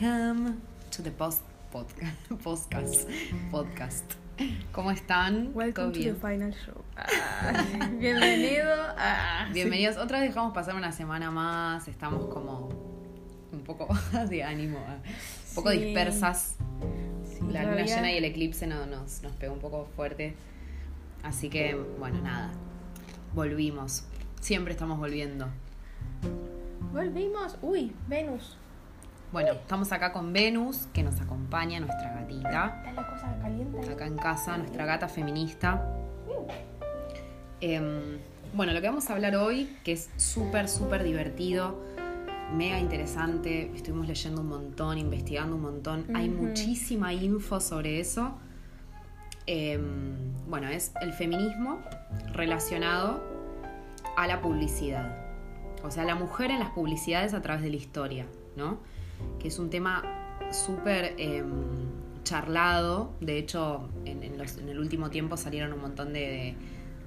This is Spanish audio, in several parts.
Welcome to the post podcast. Podcast. podcast. ¿Cómo están? Welcome ¿Todo to the final show. Ah, bienvenido. Ah, Bienvenidos. Otra vez dejamos pasar una semana más. Estamos como un poco de ánimo, ah, un poco Sí. dispersas. sí, La luna llena y el eclipse no- nos, nos pegó un poco fuerte. Así que, bueno, nada. Volvimos. Siempre estamos volviendo. Volvimos. Uy, Venus. Bueno, estamos acá con Venus, que nos acompaña, nuestra gatita. Está la cosa caliente. acá en casa, nuestra gata feminista. Em, bueno, lo que vamos a hablar hoy, que es súper, súper divertido, mega interesante, estuvimos leyendo un montón, investigando un montón, hay muchísima info sobre eso. Em, bueno, es el feminismo relacionado a la publicidad. O sea, la mujer en las publicidades a través de la historia, ¿no? Que es un tema súper em, charlado. De hecho, en, en los- en el último tiempo salieron un montón de,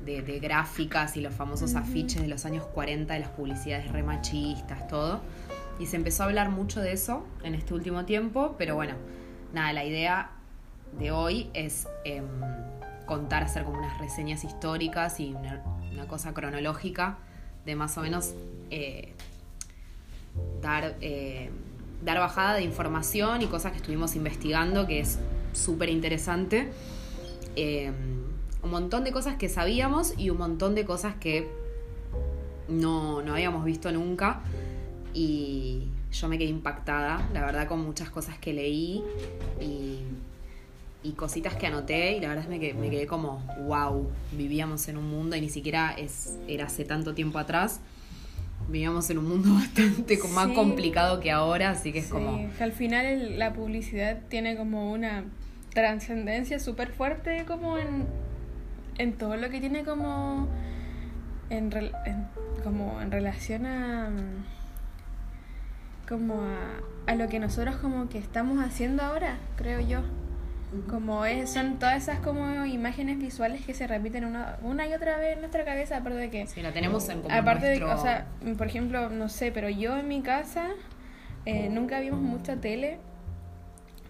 de- de gráficas y los famosos afiches de los años 40 de las publicidades remachistas, todo. Y se empezó a hablar mucho de eso en este último tiempo, pero bueno, nada, la idea de hoy es em, contar, hacer como unas reseñas históricas y una, una cosa cronológica de más o menos eh, dar, eh, dar bajada de información y cosas que estuvimos investigando, que es súper interesante. Eh, un montón de cosas que sabíamos y un montón de cosas que no, no habíamos visto nunca. Y yo me quedé impactada, la verdad, con muchas cosas que leí y, y cositas que anoté. Y la verdad es que me quedé, me quedé como, wow, vivíamos en un mundo y ni siquiera es, era hace tanto tiempo atrás. Vivíamos en un mundo bastante co- más Sí. complicado que ahora, así que es Sí, como. que al final el- la publicidad tiene como una trascendencia súper fuerte como en, en todo lo que tiene como en, en- como en relación a como a, a lo que nosotros como que estamos haciendo ahora, creo yo. Como es, son todas esas como imágenes visuales que se repiten una, una y otra vez en nuestra cabeza, aparte de que Sí, la tenemos en como Aparte nuestro... de, o sea, por ejemplo, no sé, pero yo en mi casa eh, nunca vimos mucha tele,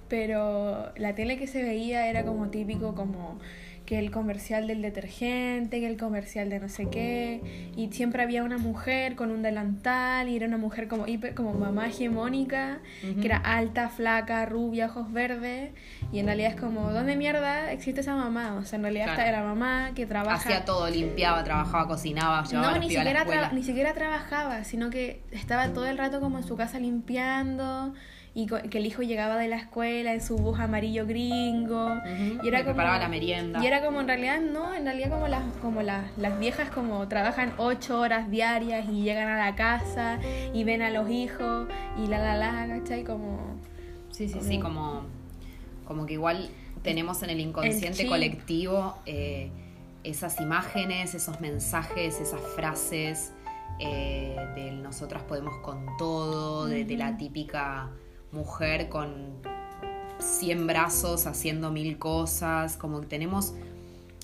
pero la tele que se veía era como típico, como que el comercial del detergente, que el comercial de no sé qué, y siempre había una mujer con un delantal, y era una mujer como hiper, como mamá hegemónica, que era alta, flaca, rubia, ojos verdes, y en realidad es como, ¿dónde mierda existe esa mamá? O sea, en realidad Claro. esta era mamá que trabaja... Hacía todo, limpiaba, trabajaba, cocinaba, llevaba No, ni pibes a la siquiera, ni siquiera trabajaba, sino que estaba todo el rato como en su casa limpiando y que el hijo llegaba de la escuela en su bus amarillo gringo. Y era le como, preparaba la merienda. Y era como en realidad, no, en realidad como las, como las, las viejas como trabajan ocho horas diarias y llegan a la casa y ven a los hijos y la la la, ¿cachai? Como... Sí, sí, sí, como, como que igual tenemos en el inconsciente colectivo eh, esas imágenes, esos mensajes, esas frases eh, del nosotras podemos con todo, de, de la típica mujer con 100 brazos haciendo mil cosas, como que tenemos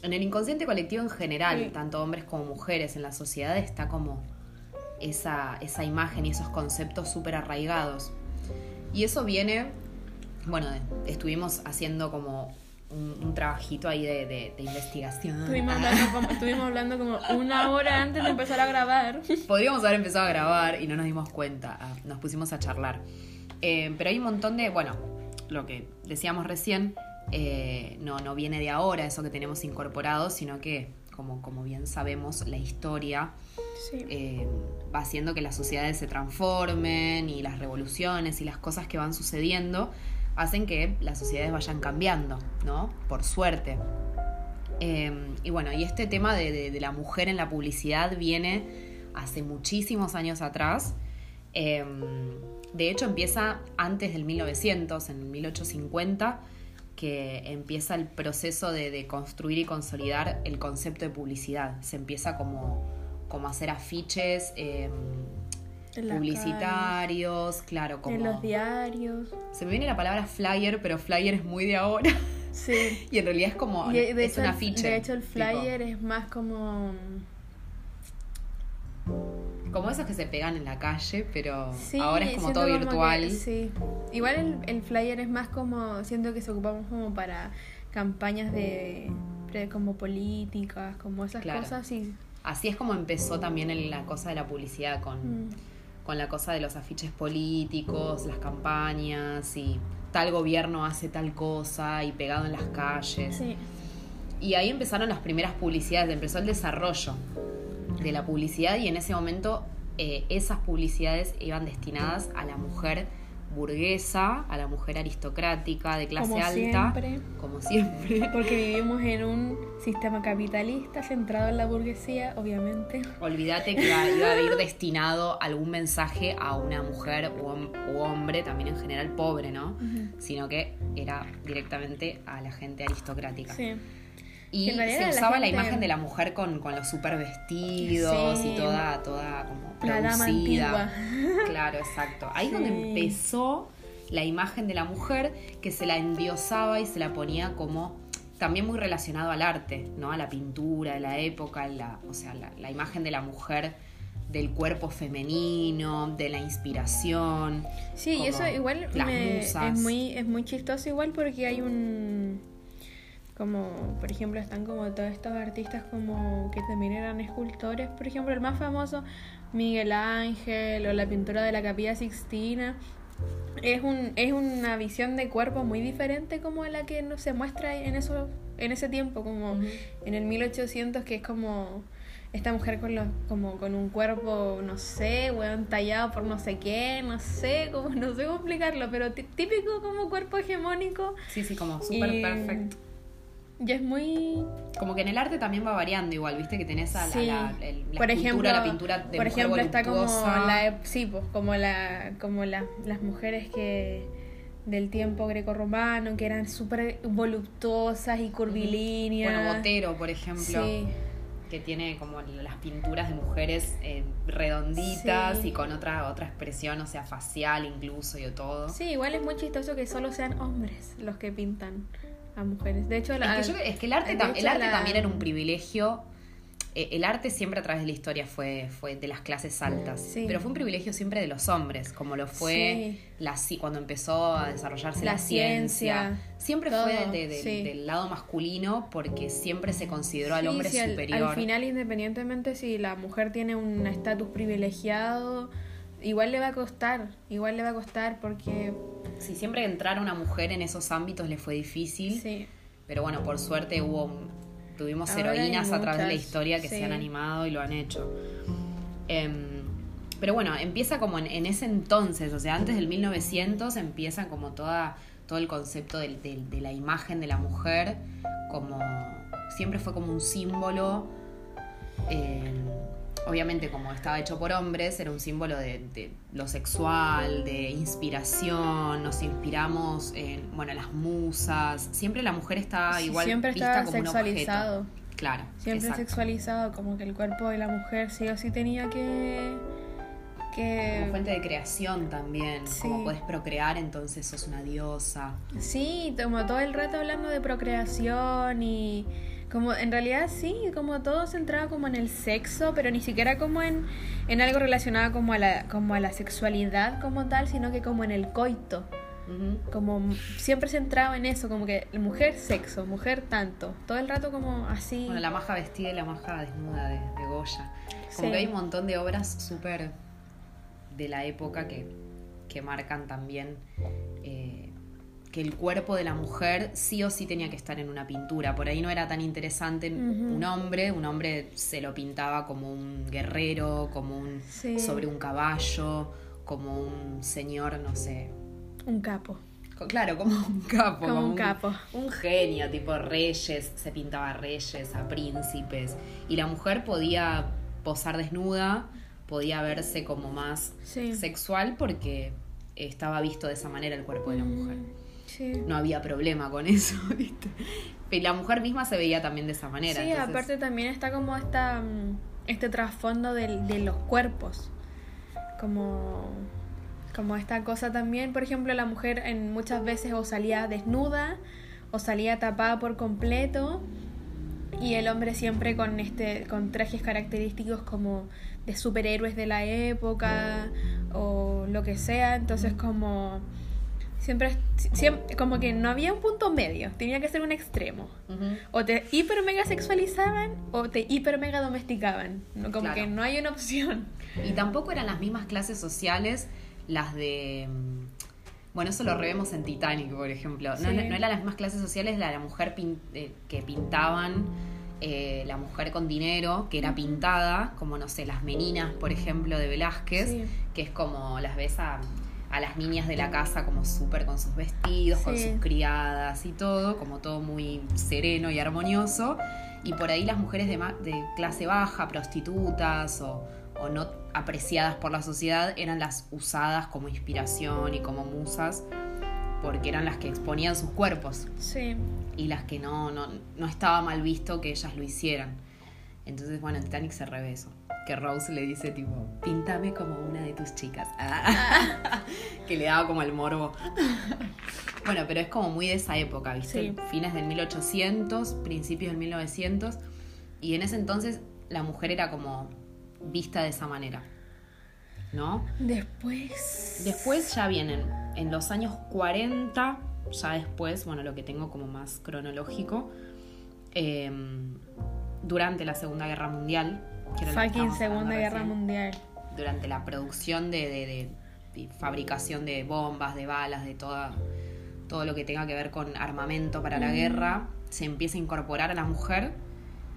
en el inconsciente colectivo en general, Sí. tanto hombres como mujeres, en la sociedad está como esa, esa imagen y esos conceptos súper arraigados. Y eso viene, bueno, estuvimos haciendo como un, un trabajito ahí de, de- de investigación. Estuvimos Ah. hablando, como, estuvimos hablando como una hora antes de empezar a grabar. Podríamos haber empezado a grabar y no nos dimos cuenta, ah, nos pusimos a charlar. Eh, pero hay un montón de, bueno, lo que decíamos recién, eh, no, no viene de ahora eso que tenemos incorporado, sino que, como, como bien sabemos, la historia Sí. eh, va haciendo que las sociedades se transformen y las revoluciones y las cosas que van sucediendo hacen que las sociedades vayan cambiando, ¿no? Por suerte. Eh, y bueno, y este tema de, de- de la mujer en la publicidad viene hace muchísimos años atrás. De hecho, empieza antes del 1900, en 1850, que empieza el proceso de, de construir y consolidar el concepto de publicidad. Se empieza como, como a hacer afiches eh, la publicitarios, claro, como... En los diarios. Se me viene la palabra flyer, pero flyer es muy de ahora. Sí. Y en realidad es como. De, es hecho, un el- afiche. de hecho, el tipo. flyer es más como. Como esos que se pegan en la calle, pero Sí, ahora es como todo como virtual. que- sí. Igual el, el flyer es más como, siento que se ocupamos como para campañas de, de como políticas, como esas Claro. cosas y Así es como empezó también en la cosa de la publicidad con, mm, con la cosa de los afiches políticos, las campañas y tal gobierno hace tal cosa y pegado en las calles. sí. Y ahí empezaron las primeras publicidades, empezó el desarrollo de la publicidad y en ese momento eh, esas publicidades iban destinadas a la mujer burguesa, a la mujer aristocrática, de clase Como alta, siempre. como siempre. Porque vivimos en un sistema capitalista centrado en la burguesía, obviamente. Olvídate que iba, a ir destinado algún mensaje a una mujer u hombre, también en general pobre, ¿no? Sino que era directamente a la gente aristocrática. Sí. Y se usaba la imagen de la mujer con, con los super vestidos Sí. y toda, toda como producida. Claro, exacto. Ahí es donde Sí. empezó la imagen de la mujer que se la endiosaba y se la ponía como también muy relacionado al arte, ¿no? A la pintura de la época, la, o sea, la, la imagen de la mujer del cuerpo femenino, de la inspiración. Sí, y eso igual las me- musas. es muy es muy chistoso igual porque hay un como por ejemplo están como todos estos artistas como que también eran escultores, por ejemplo, el más famoso Miguel Ángel o la pintura de la Capilla Sixtina. Es un es una visión de cuerpo muy diferente como a la que no se muestra en eso en ese tiempo como Ujú. en el 1800 que es como esta mujer con los, como con un cuerpo, no sé, weón, tallado por no sé qué, no sé, como no sé cómo explicarlo, pero tí- típico como cuerpo hegemónico. Sí, sí, como súper perfecto. Y es muy... Como que en el arte también va variando igual, viste que tenés a la, Sí. la, el- la por escultura, ejemplo, la pintura de por ejemplo está como la sí, pues, como la como la- las mujeres que del tiempo grecorromano que eran súper voluptuosas y curvilíneas. Bueno, Botero, por ejemplo, Sí. que tiene como las pinturas de mujeres eh, redonditas Sí. y con otra otra expresión, o sea, facial incluso y todo. Sí, igual es muy chistoso que solo sean hombres los que pintan a mujeres. De hecho, la- Es que, yo- es que el arte, tam- hecho, el arte la- también era un privilegio. Eh, el arte siempre a través de la historia fue, fue de las clases altas, Sí. pero fue un privilegio siempre de los hombres, como lo fue Sí. la, cuando empezó a desarrollarse la, La ciencia. ciencia, Siempre todo, fue de- de- sí. del lado masculino porque siempre se consideró al hombre al- superior. Al, final, independientemente si la mujer tiene un estatus privilegiado, igual le va a costar, igual le va a costar porque Si siempre entrar a una mujer en esos ámbitos le fue difícil, sí, pero bueno, por suerte hubo tuvimos Ahora heroínas a través de la historia que sí. se han animado y lo han hecho. Em, pero bueno, empieza como en, en ese entonces, o sea, antes del 1900 empieza como toda, todo el concepto del- de la imagen de la mujer, como siempre fue como un símbolo, em, obviamente como estaba hecho por hombres, era un símbolo de, de lo sexual, de inspiración, nos inspiramos en, bueno, las musas, siempre la mujer está igual siempre vista está como un sexualizado. objeto. Claro, Siempre exacto. sexualizado, como que el cuerpo de la mujer sí o sí tenía que... que Como fuente de creación también, Sí. como podés procrear, entonces sos una diosa. Sí, como todo el rato hablando de procreación y como en realidad sí, como todo centrado como en el sexo, pero ni siquiera como en, en algo relacionado como a la como a la sexualidad como tal, sino que como en el coito. Como siempre centrado en eso, como que mujer sexo, mujer tanto, todo el rato como así. Bueno, la maja vestida y la maja desnuda de, de Goya. Como Sí. que hay un montón de obras súper de la época que, que marcan también eh, que el cuerpo de la mujer sí o sí tenía que estar en una pintura. Por ahí no era tan interesante un hombre, un hombre se lo pintaba como un guerrero, como un Sí. sobre un caballo, como un señor, no sé, Un capo. Claro, como un capo. Como un capo. Un genio, tipo reyes, se pintaba a reyes, a príncipes. Y la mujer podía posar desnuda, podía verse como más Sí. sexual porque estaba visto de esa manera el cuerpo de la mujer. Sí. No había problema con eso, ¿viste? Y la mujer misma se veía también de esa manera. Sí, entonces- aparte también está como esta, mm, este trasfondo del- de los cuerpos. Como, como esta cosa también, por ejemplo, la mujer en muchas veces o salía desnuda o salía tapada por completo. Y el hombre siempre con este con trajes característicos como de superhéroes de la época o lo que sea, entonces como siempre, siempre como que no había un punto medio, tenía que ser un extremo. O te hiper mega sexualizaban o te hiper mega domesticaban, como que no hay una opción. Y tampoco eran las mismas clases sociales las de mm, bueno, eso lo revemos en Titanic, por ejemplo. No, eran las mismas clases sociales, la de la mujer eh, que pintaban, eh, la mujer con dinero, que era pintada, como no sé, las meninas, por ejemplo, de Velázquez, que es como las ves a, las niñas de la casa como súper con sus vestidos, con sus criadas y todo, como todo muy sereno y armonioso. Y por ahí las mujeres de, de clase baja, prostitutas o o no apreciadas por la sociedad eran las usadas como inspiración y como musas porque eran las que exponían sus cuerpos. Sí. Y las que no, no, no estaba mal visto que ellas lo hicieran. Entonces, bueno, en Titanic se reveso. Que Rose le dice tipo, píntame como una de tus chicas. que le daba como el morbo. bueno, pero es como muy de esa época, ¿viste? Fines del 1800, principios del 1900. Y en ese entonces la mujer era como vista de esa manera. ¿No? Después. Después ya vienen en los años 40, ya después, bueno, lo que tengo como más cronológico, em, durante la Segunda Guerra Mundial. Fucking Segunda Guerra Mundial. Durante la producción de, fabricación de bombas, de balas, de toda, todo lo que tenga que ver con armamento para la guerra, se empieza a incorporar a la mujer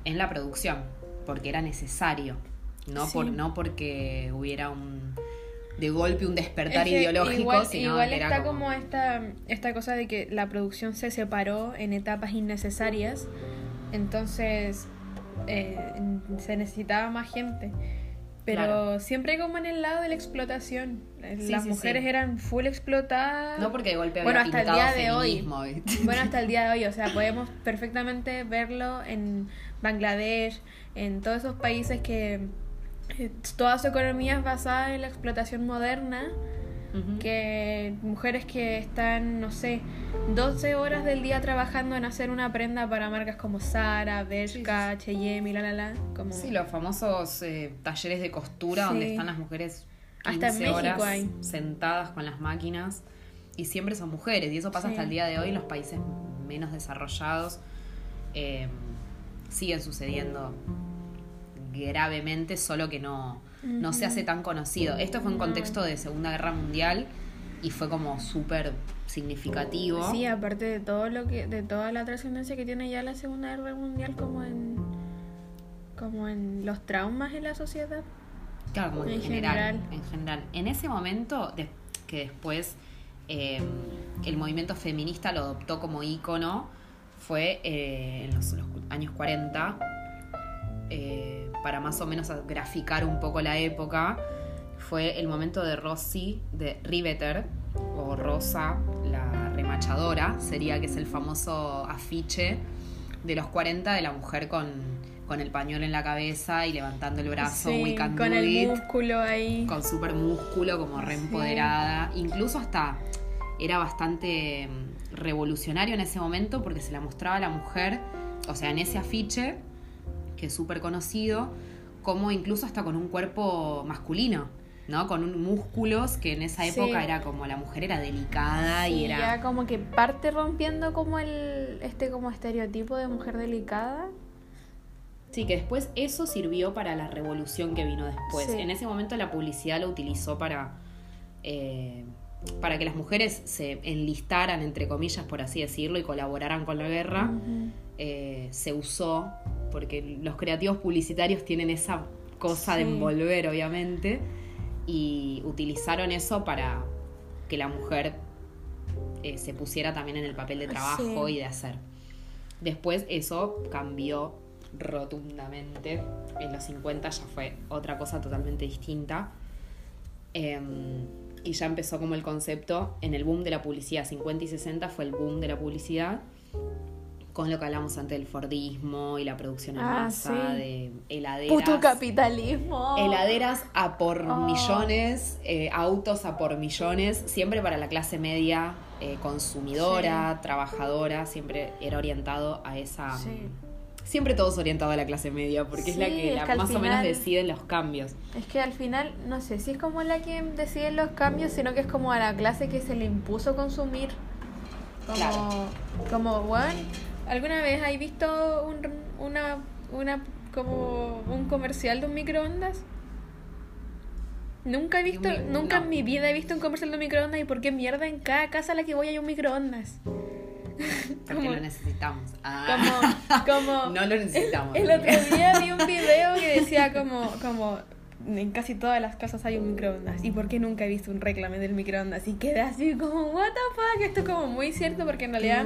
en la producción, porque era necesario. No, por, no porque hubiera un de golpe un despertar ideológico, igual, igual está como... esta, esta cosa de que la producción se separó en etapas innecesarias, entonces eh, se necesitaba más gente. Pero siempre como en el lado de la explotación. Las mujeres eran full explotadas. No porque de golpe bueno, hasta el día de hoy. Bueno, hasta el día de hoy. O sea, podemos perfectamente verlo en Bangladesh, en todos esos países que toda su economía es basada en la explotación moderna, que mujeres que están, no sé, 12 horas del día trabajando en hacer una prenda para marcas como Zara, Bershka, H&M y la la la. Como... Sí, los famosos eh, talleres de costura donde están las mujeres 15 hasta en horas sentadas con las máquinas y siempre son mujeres y eso pasa hasta el día de hoy en los países menos desarrollados. Eh, siguen sucediendo gravemente, solo que no, no se hace tan conocido. Esto fue en contexto de Segunda Guerra Mundial y fue como súper significativo. Sí, aparte de todo lo que, de toda la trascendencia que tiene ya la Segunda Guerra Mundial como en como en los traumas en la sociedad. Claro, como en, general, En general. En ese momento, que después em, el movimiento feminista lo adoptó como ícono, fue eh, en los, los, años 40, eh, para más o menos graficar un poco la época, fue el momento de Rossi, de Riveter, o Rosa, la remachadora, sería que es el famoso afiche de los 40 de la mujer con, con el pañuelo en la cabeza y levantando el brazo, sí, con el músculo ahí. Con súper músculo, como reempoderada. Incluso hasta era bastante mm, revolucionario en ese momento porque se la mostraba a la mujer, o sea, en ese afiche que es súper conocido, como incluso hasta con un cuerpo masculino. ¿no? Con un, músculos que en esa época era como la mujer era delicada y era ya como que parte rompiendo como el este como estereotipo de mujer delicada. Sí, que después eso sirvió para la revolución que vino después. En ese momento la publicidad lo utilizó para eh, para que las mujeres se enlistaran, entre comillas, por así decirlo, y colaboraran con la guerra. Eh, se usó porque los creativos publicitarios tienen esa cosa de envolver, obviamente, y utilizaron eso para que la mujer eh, se pusiera también en el papel de trabajo y de hacer. Después eso cambió rotundamente. En los 50 ya fue otra cosa totalmente distinta. Em, y ya empezó como el concepto en el boom de la publicidad. 50 y 60 fue el boom de la publicidad con lo que hablamos antes del Fordismo y la producción en ah, masa, de heladeras. Puto capitalismo. Heladeras a por oh. millones, eh, autos a por millones, siempre para la clase media eh, consumidora, trabajadora, siempre era orientado a esa, Siempre todos orientados a la clase media, porque es la que, es la que al más o menos decide los cambios. Es que al final, no sé si es como la que decide los cambios, sino que es como a la clase que se le impuso consumir. Como, Claro. como, weón, ¿alguna vez has visto un, una, una, como un comercial de un microondas? Nunca he visto, mi- nunca no. en mi vida he visto un comercial de un microondas y por qué mierda en cada casa a la que voy hay un microondas. Porque Como- lo necesitamos. Ah. Como, como no lo necesitamos. el otro día vi un video que decía como, como en casi todas las casas hay un microondas. ¿Y por qué nunca he visto un reclame del microondas? Y quedé así como, what the fuck, esto es como muy cierto porque en realidad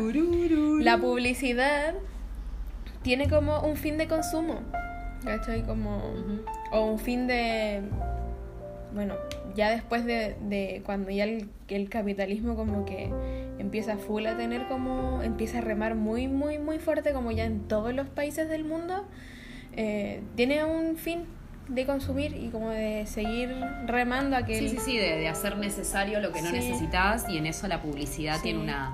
la publicidad tiene como un fin de consumo. ¿Cachai? Como, o un fin de, bueno, ya después de, de cuando ya el, el capitalismo como que empieza full a tener como, empieza a remar muy, muy, muy fuerte como ya en todos los países del mundo, eh, tiene un fin de consumir y como de seguir remando a que... Sí, sí, sí, de, de hacer necesario lo que no Sí. necesitas y en eso la publicidad Sí. tiene una,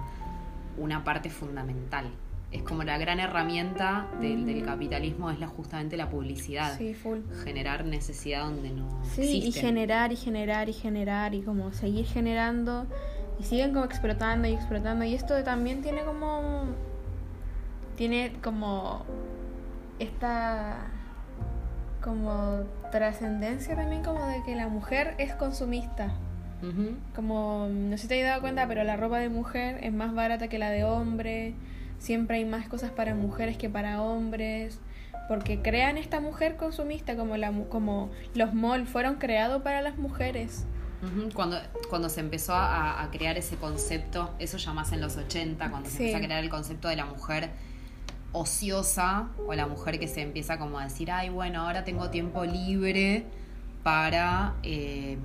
una parte fundamental. Es como la gran herramienta del, del Ujú. capitalismo, es la, justamente la publicidad. Sí, full. Generar necesidad donde no Sí, y generar y generar y generar y como seguir generando y siguen como explotando y explotando y esto también tiene como tiene como esta como trascendencia también como de que la mujer es consumista. Como no sé si te has dado cuenta pero la ropa de mujer es más barata que la de hombre. Siempre hay más cosas para mujeres que para hombres. Porque crean esta mujer consumista como la como los malls fueron creados para las mujeres. Cuando, cuando se empezó a, a crear ese concepto, eso ya más en los 80, cuando se empezó a crear el concepto de la mujer ociosa o la mujer que se empieza como a decir, ay, bueno, ahora tengo tiempo libre para... eh,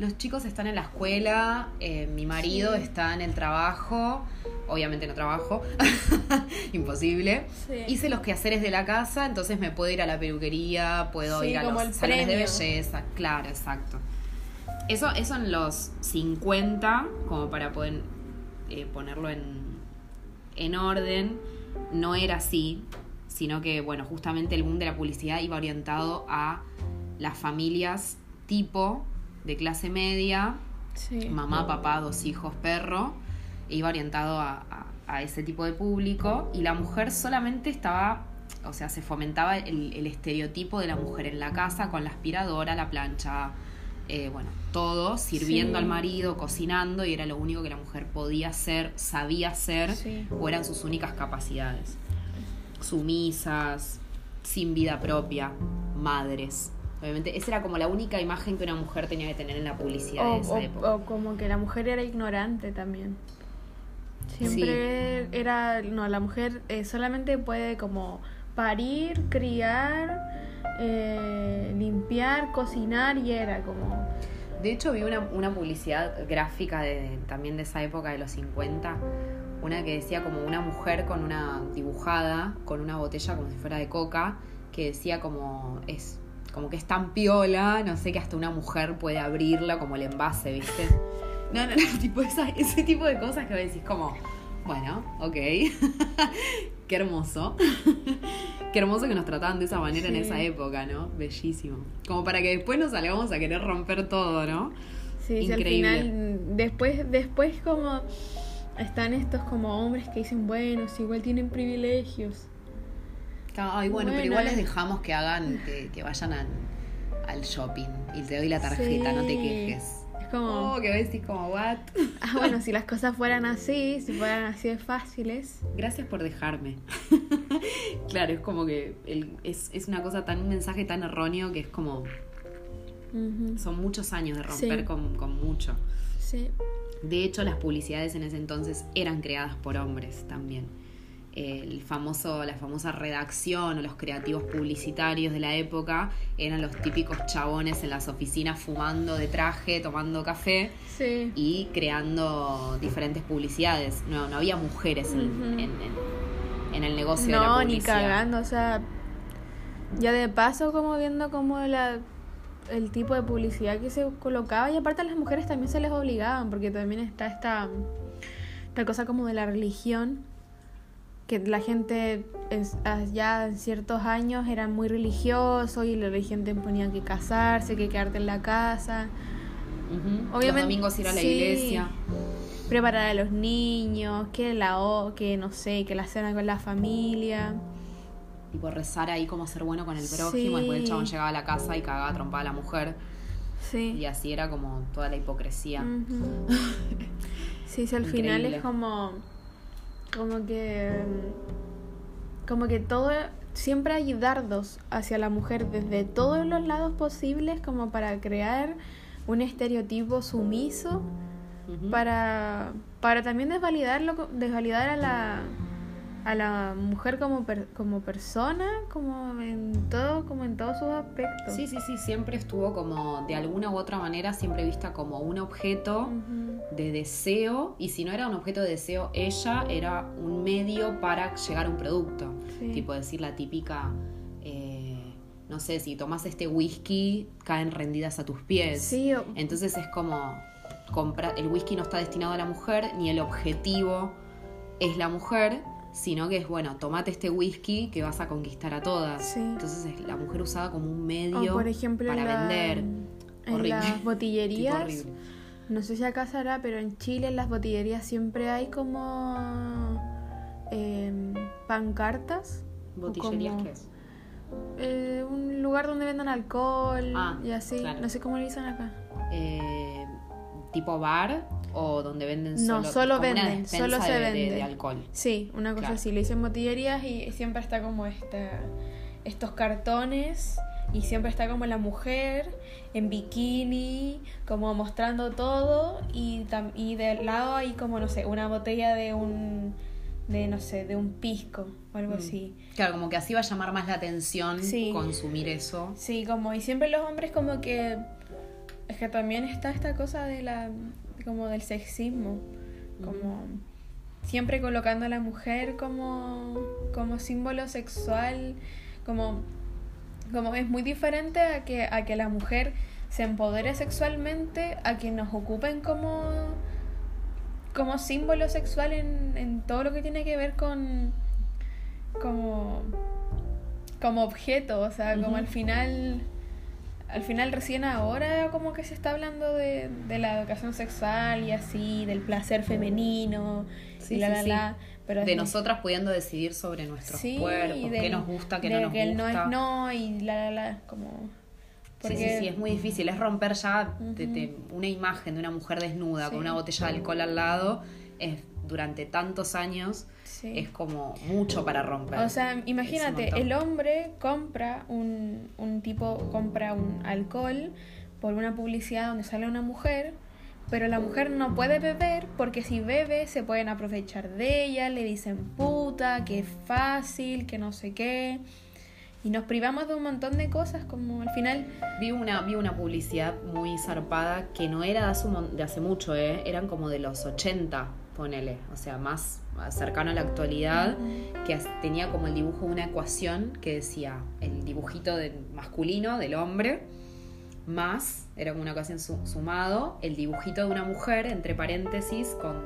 los chicos están en la escuela, eh, mi marido Sí. está en el trabajo, obviamente no trabajo, imposible. Sí. Hice los quehaceres de la casa, entonces me puedo ir a la peluquería, puedo Sí, ir a los salones de belleza, claro, exacto. Eso, eso en los 50, como para poder eh, ponerlo en, en orden, no era así, sino que, bueno, justamente el boom de la publicidad iba orientado a las familias tipo de clase media, Sí. mamá, papá, dos hijos, perro, e iba orientado a, a- a ese tipo de público y la mujer solamente estaba, o sea, se fomentaba el, el estereotipo de la mujer en la casa con la aspiradora, la plancha, eh, bueno, todo, sirviendo Sí. al marido, cocinando y era lo único que la mujer podía hacer, sabía hacer Sí. o eran sus únicas capacidades. Sumisas, sin vida propia, madres. Obviamente, esa era como la única imagen que una mujer tenía que tener en la publicidad O, de esa o- época. o como que la mujer era ignorante también. Siempre era, no, la mujer eh, solamente puede como parir, criar, eh, limpiar, cocinar y era como... De hecho, vi una, una publicidad gráfica de, también de esa época de los 50, una que decía como una mujer con una dibujada, con una botella como si fuera de coca, que decía como es como que es tan piola, no sé, que hasta una mujer puede abrirla como el envase, ¿viste? No, no, no, tipo ese tipo de cosas que decís como, bueno, ok, qué hermoso. Qué hermoso que nos trataban de esa manera en esa época, ¿no? Bellísimo. Como para que después nos salgamos a querer romper todo, ¿no? Sí, sí, al Increíble. final, después, después como están estos como hombres que dicen, bueno, si igual tienen privilegios. Ay, bueno, pero igual les dejamos que hagan, que, que vayan al, al shopping y te doy la tarjeta, no te quejes. Como, Oh, que ves decís como, what? ah, bueno, si las cosas fueran así, si fueran así de fáciles. Gracias por dejarme. claro, es como que el- es, es una cosa tan, un mensaje tan erróneo que es como, son muchos años de romper Sí. con, con mucho. Sí. De hecho, las publicidades en ese entonces eran creadas por hombres también. El famoso, la famosa redacción o los creativos publicitarios de la época eran los típicos chabones en las oficinas fumando de traje, tomando café Sí. y creando diferentes publicidades. No, no había mujeres en, Ujú. en- en- en el negocio de la No, ni cagando, o sea, ya de paso como viendo como la, el tipo de publicidad que se colocaba y aparte a las mujeres también se les obligaban porque también está esta, esta cosa como de la religión que la gente ya en ciertos años eran muy religiosos y la religión te imponía que casarse, que quedarte en la casa. Obviamente, los domingos ir a la iglesia. Preparar a los niños, que la o, que no sé, que la cena con la familia. Tipo rezar ahí como ser bueno con el prójimo, y después el chabón llegaba a la casa y cagaba trompada a la mujer. Sí. Y así era como toda la hipocresía. sí, sí, al final es como como que como que todo siempre hay dardos hacia la mujer desde todos los lados posibles como para crear un estereotipo sumiso para para también desvalidarlo desvalidar a la a la mujer como, como persona, como en todo, como en todos sus aspectos. Sí, sí, sí, siempre estuvo como de alguna u otra manera siempre vista como un objeto de deseo y si no era un objeto de deseo ella era un medio para llegar a un producto. Tipo decir la típica eh, no sé, si tomas este whisky, caen rendidas a tus pies. Sí, Entonces es como comprar el whisky no está destinado a la mujer ni el objetivo es la mujer sino que es, bueno, tomate este whisky que vas a conquistar a todas. Entonces es la mujer usada como un medio por ejemplo, para vender. En las botillerías, no sé si acá será, pero en Chile en las botillerías siempre hay como em, pancartas. ¿Botillerías qué es? Eh, un lugar donde vendan alcohol ah, y así. No sé cómo le dicen acá. Eh, tipo bar o donde venden solo, no, solo venden, solo se de, vende de, alcohol. Sí, una cosa así. Le dicen botillerías y siempre está como esta, estos cartones y siempre está como la mujer en bikini, como mostrando todo y, y del lado hay como, no sé, una botella de un de no sé, de un pisco o algo mm. así. Claro, como que así va a llamar más la atención consumir eso. Sí, como y siempre los hombres como que es que también está esta cosa de la como del sexismo, como siempre colocando a la mujer como, como símbolo sexual, como, como es muy diferente a que, a que la mujer se empodere sexualmente, a que nos ocupen como, como símbolo sexual en, en todo lo que tiene que ver con como, como objeto, o sea, como al final al final recién ahora como que se está hablando de, la educación sexual y así, del placer femenino y la, la, la. Pero de nosotras pudiendo decidir sobre nuestros cuerpos, qué nos gusta, qué no nos que el no es no y la, la, la, como... Sí, sí, sí, es muy difícil, es romper ya una imagen de una mujer desnuda con una botella de alcohol al lado, es durante tantos años es como mucho para romper. O sea, imagínate, el hombre compra un, un tipo, compra un alcohol por una publicidad donde sale una mujer, pero la mujer no puede beber porque si bebe se pueden aprovechar de ella, le dicen puta, que es fácil, que no sé qué. Y nos privamos de un montón de cosas, como al final... Vi una, vi una publicidad muy zarpada que no era de hace, de hace mucho, ¿eh? eran como de los 80 ponele, o sea, más cercano a la actualidad, que tenía como el dibujo de una ecuación que decía el dibujito masculino del hombre, más, era como una ecuación sumado, el dibujito de una mujer, entre paréntesis, con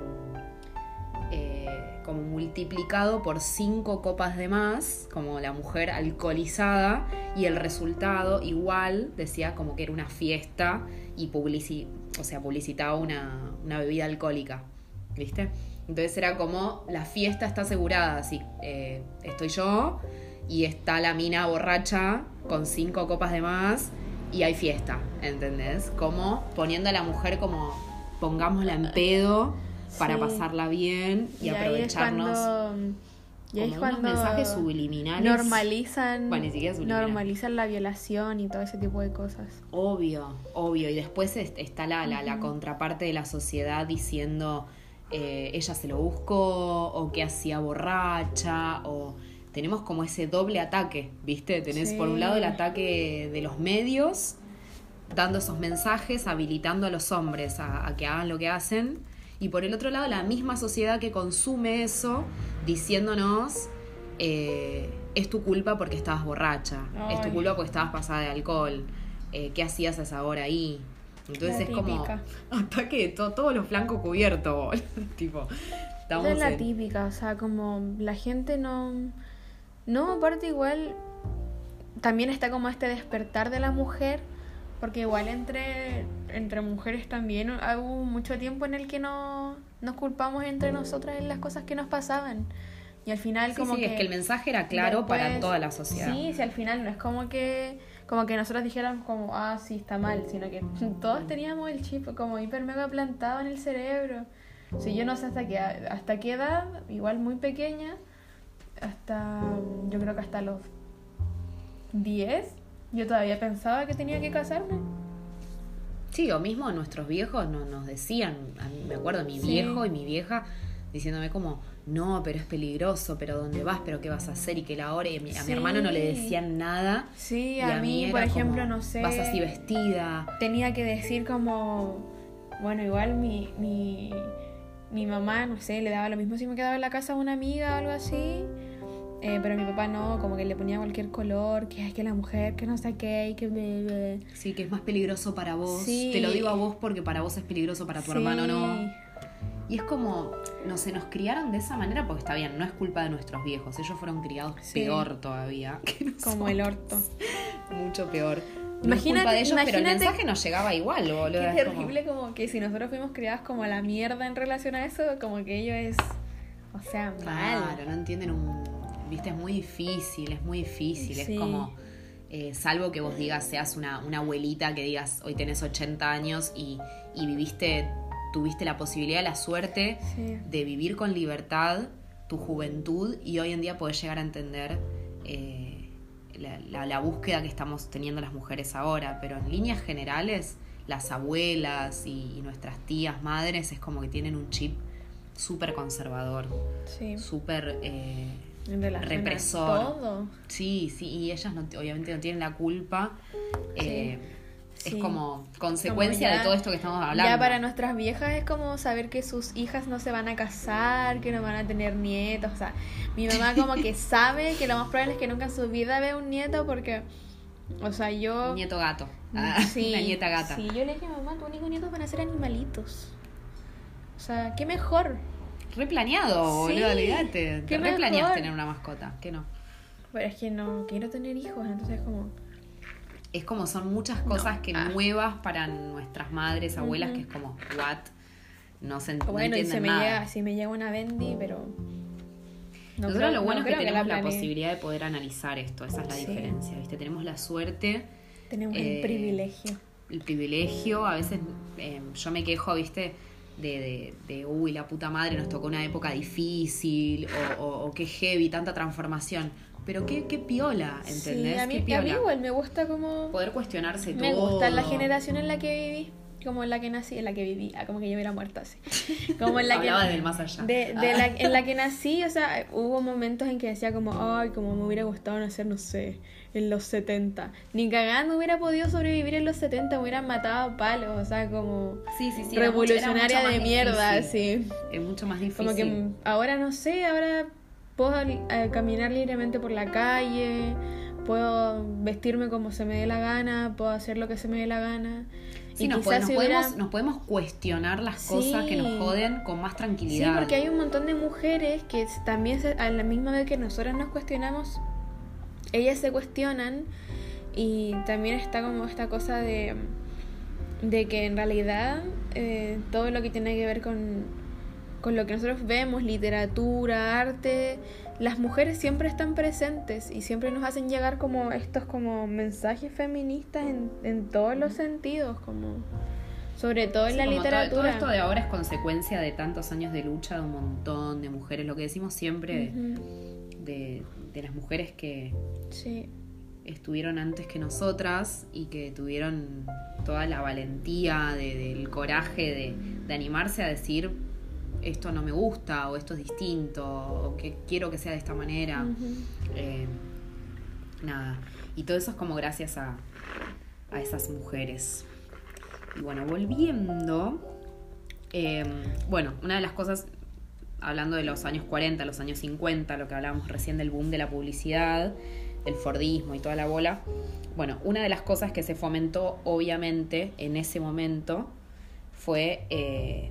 eh, como multiplicado por cinco copas de más, como la mujer alcoholizada, y el resultado igual decía como que era una fiesta y publici o sea, publicitaba una, una bebida alcohólica. ¿viste? Entonces era como la fiesta está asegurada, así eh, estoy yo y está la mina borracha con cinco copas de más y hay fiesta, ¿entendés? Como poniendo a la mujer como pongámosla en pedo para pasarla bien y, aprovecharnos. y ahí es cuando mensajes subliminales. normalizan normalizan la violación y todo ese tipo de cosas. Obvio obvio. Y después está la, la, la contraparte de la sociedad diciendo eh, ella se lo buscó o que hacía borracha o tenemos como ese doble ataque, ¿viste? Tenés por un lado el ataque de los medios dando esos mensajes, habilitando a los hombres a, que hagan lo que hacen y por el otro lado la misma sociedad que consume eso diciéndonos eh, es tu culpa porque estabas borracha, es tu culpa porque estabas pasada de alcohol, eh, ¿qué hacías a esa hora ahí? Entonces es como ataque de todos los flancos cubiertos, tipo, Estamos Esa es la en- típica, o sea, como la gente no... No, aparte igual también está como este despertar de la mujer, porque igual entre, entre mujeres también hubo mucho tiempo en el que no nos culpamos entre nosotras en las cosas que nos pasaban. Y al final Sí, como sí, que... es que el mensaje era claro para después- toda la sociedad. Sí, si al final no es como que como que nosotros dijéramos como, ah, sí, está mal, sino que todos teníamos el chip como hiper mega plantado en el cerebro. Si yo no sé hasta qué, hasta qué edad, igual muy pequeña, hasta, yo creo que hasta los 10, yo todavía pensaba que tenía que casarme. Sí, o mismo nuestros viejos no, nos decían, a mí me acuerdo mi Sí. viejo y mi vieja diciéndome como, no, pero es peligroso, pero ¿dónde vas? ¿Pero qué vas a hacer? Y que la hora, y a mi, a mi hermano no le decían nada. Sí, y a, mí, por ejemplo, como, no sé. Vas así vestida. tenía que decir como, bueno, igual mi, mi, mi mamá, no sé, le daba lo mismo si me quedaba en la casa de una amiga o algo así, eh, pero mi papá no, como que le ponía cualquier color, que es que la mujer, que no sé qué, y que... ble. Sí, que es más peligroso para vos. Sí. Te lo digo a vos porque para vos es peligroso, para tu Sí, hermano no. Y es como, no sé, nos criaron de esa manera porque está bien, no es culpa de nuestros viejos. Ellos fueron criados Sí. peor todavía. que Como el orto. Mucho peor. No Imagínate- es culpa de ellos, pero el mensaje nos llegaba igual, boludo. Qué como- terrible como que si nosotros fuimos criadas como a la mierda en relación a eso, como que ello es, o sea, mal. Claro, no entienden un. Viste, es muy difícil, es muy difícil. Sí. Es como. eh, salvo que vos digas, seas una, una abuelita que digas, hoy tenés 80 años y, y viviste, tuviste la posibilidad, la suerte Sí. de vivir con libertad tu juventud y hoy en día podés llegar a entender eh, la, la- la búsqueda que estamos teniendo las mujeres ahora. Pero en líneas generales, las abuelas y, y nuestras tías, madres, es como que tienen un chip súper conservador, Sí. súper... eh, relación a represor. todo. Sí, sí, y ellas no, obviamente no tienen la culpa. Eh, Sí. Es como consecuencia Como ya- de todo esto que estamos hablando. Ya para nuestras viejas es como saber que sus hijas no se van a casar, que no van a tener nietos. O sea, mi mamá como que sabe que lo más probable es que nunca en su vida vea un nieto porque, o sea, yo... Nieto gato. Mm, Ah, sí, una nieta gata. Sí, yo le dije, mamá, tu único nieto van a ser animalitos. O sea, qué mejor. Re planeado, Sí, boludo, olvídate. qué Te re planeas mejor. tener una mascota, que no. Pero es que no quiero tener hijos, entonces como... Es como son muchas cosas que Ah. nuevas para nuestras madres, abuelas, que es como, what? No se ent- no Bueno, y entienden se me, nada. llega, si me llega una Bendy, pero... no Nosotros creo- lo bueno no es que tenemos la, posibilidad de poder analizar esto, esa es la Sí. diferencia, ¿viste? Tenemos la suerte Tenemos Eh, el privilegio. el privilegio, a veces eh, yo me quejo, viste, de, de, de, uy, la puta madre, nos tocó una época difícil, o, o, o qué heavy, tanta transformación. Pero qué, qué piola, ¿entendés? Sí, a mí, qué a mí igual me gusta como... Poder cuestionarse Me todo. gusta la generación en la que viví, como en la que nací, en la que viví, ah, como que yo hubiera muerto así. Como en la que Hablaba del más allá. de, de Ah. la, en la que nací, o sea, hubo momentos en que decía como, ay, como me hubiera gustado nacer, no sé, en los 70. Ni cagando hubiera podido sobrevivir en los 70, me hubieran matado a palos, o sea, como Sí, sí, sí. era era revolucionaria mucho de mierda, difícil. sí. Es mucho más difícil. Como que ahora no sé, ahora puedo eh, caminar libremente por la calle, puedo vestirme como se me dé la gana, puedo hacer lo que se me dé la gana. Sí, y nos, quizás si hubiera- podemos, nos podemos cuestionar las cosas que nos Sí. joden con más Sí, tranquilidad. porque hay un montón de mujeres que también se- a la misma vez que nosotras nos cuestionamos, ellas se cuestionan y también está como esta cosa de, de que en realidad eh, todo lo que tiene que ver con, con lo que nosotros vemos, literatura, arte, las mujeres siempre están presentes y siempre nos hacen llegar como estos como mensajes feministas en, en todos los sentidos, como sobre todo en Sí, la todo- literatura. Todo, esto de ahora es consecuencia de tantos años de lucha de un montón de mujeres. Lo que decimos siempre de, de las mujeres que Sí. estuvieron antes que nosotras y que tuvieron toda la valentía, de- del coraje de, de animarse a decir esto no me gusta o esto es distinto o que quiero que sea de esta manera. Eh, nada. Y todo eso es como gracias a, a esas mujeres. Y bueno, volviendo. eh, bueno, una de las cosas, hablando de los años 40, los años 50, lo que hablábamos recién del boom de la publicidad, del Fordismo y toda la bola. Bueno, una de las cosas que se fomentó, obviamente, en ese momento fue eh,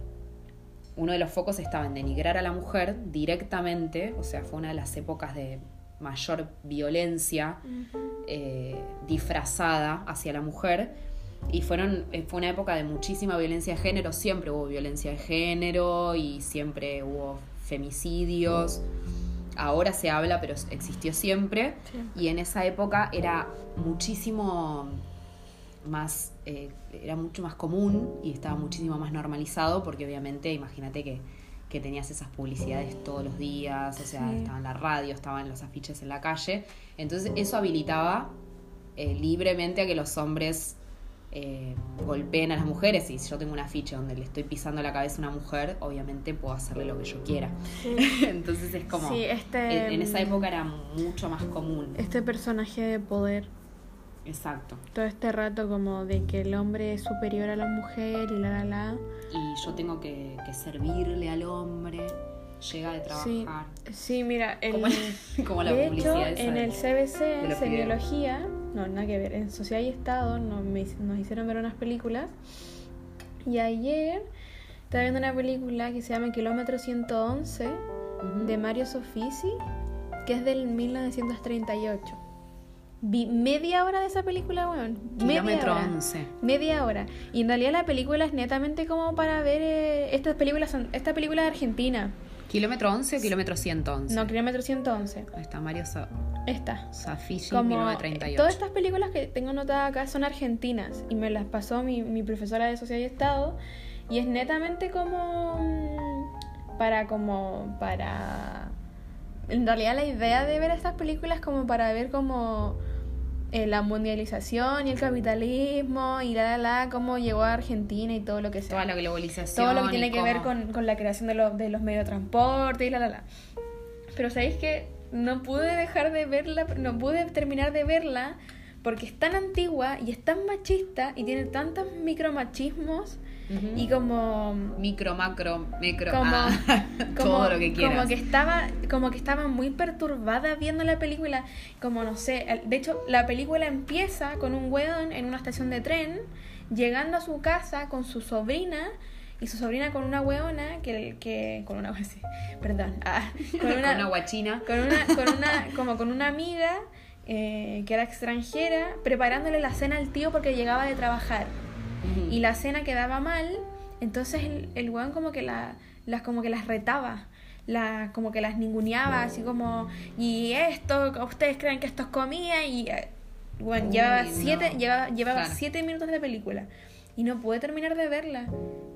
uno de los focos estaba en denigrar a la mujer directamente, o sea, fue una de las épocas de mayor violencia eh, disfrazada hacia la mujer. Y fueron, eh, fue una época de muchísima violencia de género, siempre hubo violencia de género y siempre hubo femicidios. Ahora se habla, pero existió siempre. Sí. Y en esa época era muchísimo más, eh, era mucho más común y estaba muchísimo más normalizado porque obviamente imagínate que, que tenías esas publicidades todos los días, o sea, Sí. estaba en la radio, estaban los afiches en la calle. Entonces eso habilitaba eh, libremente a que los hombres eh, golpeen a las mujeres. Y si yo tengo un afiche donde le estoy pisando la cabeza a una mujer, obviamente puedo hacerle lo que yo quiera. Sí. Entonces es como... Sí, este, en, en esa mm, época era mucho más común. Este personaje de poder, Exacto. todo este rato como de que el hombre es superior a la mujer y la la la. Y yo tengo que, que servirle al hombre, llega de trabajar. sí, mira, el, Como, como la de publicidad hecho, en de- el CBC, Semiología, no, nada que ver, en Sociedad y Estado nos, hicieron ver unas películas. Y ayer estaba viendo una película que se llama Kilómetro 111 Ujú. de Mario Soffici, que es del 1938. Vi media hora de esa película, weón. Media Kilómetro hora. 11. Media hora. Y en realidad la película es netamente como para ver. eh, estas películas son. Esta película de Argentina. ¿Kilómetro 11 o kilómetro 111? No, kilómetro 111. Ahí está Mario Sa Esta. Safici, Como 1938. todas estas películas que tengo anotadas acá son argentinas y me las pasó mi, mi profesora de Sociedad y Estado y es netamente como mm, para como para en realidad la idea de ver estas películas es como para ver como eh, la mundialización y el capitalismo y la la la cómo llegó a Argentina y todo lo que sea Toda la globalización. todo lo que tiene que ver con, con la creación de, los de los medios de transporte y la la la. Pero sabéis que no pude dejar de verla, no pude terminar de verla porque es tan antigua y es tan machista y tiene tantos micromachismos Y como Micro, macro, micro. como, ah, como- todo lo que quieras. Como que estaba, como que estaba muy perturbada viendo la película. Como no sé, de hecho, la película empieza con un weón en una estación de tren, llegando a su casa con su sobrina, y su sobrina con una weona que, que con una sí, perdón, ah, con Con una, una guachina. con una, con una, como con una amiga eh, que era extranjera, preparándole la cena al tío porque llegaba de trabajar Y la cena quedaba mal, entonces el, el weón como que la, las como que las retaba, la, como que las ninguneaba, así como, y esto, ustedes creen que esto es comida, y eh, bueno, Uy, llevaba no. siete, llevaba, llevaba Claro. siete minutos de película, y no pude terminar de verla,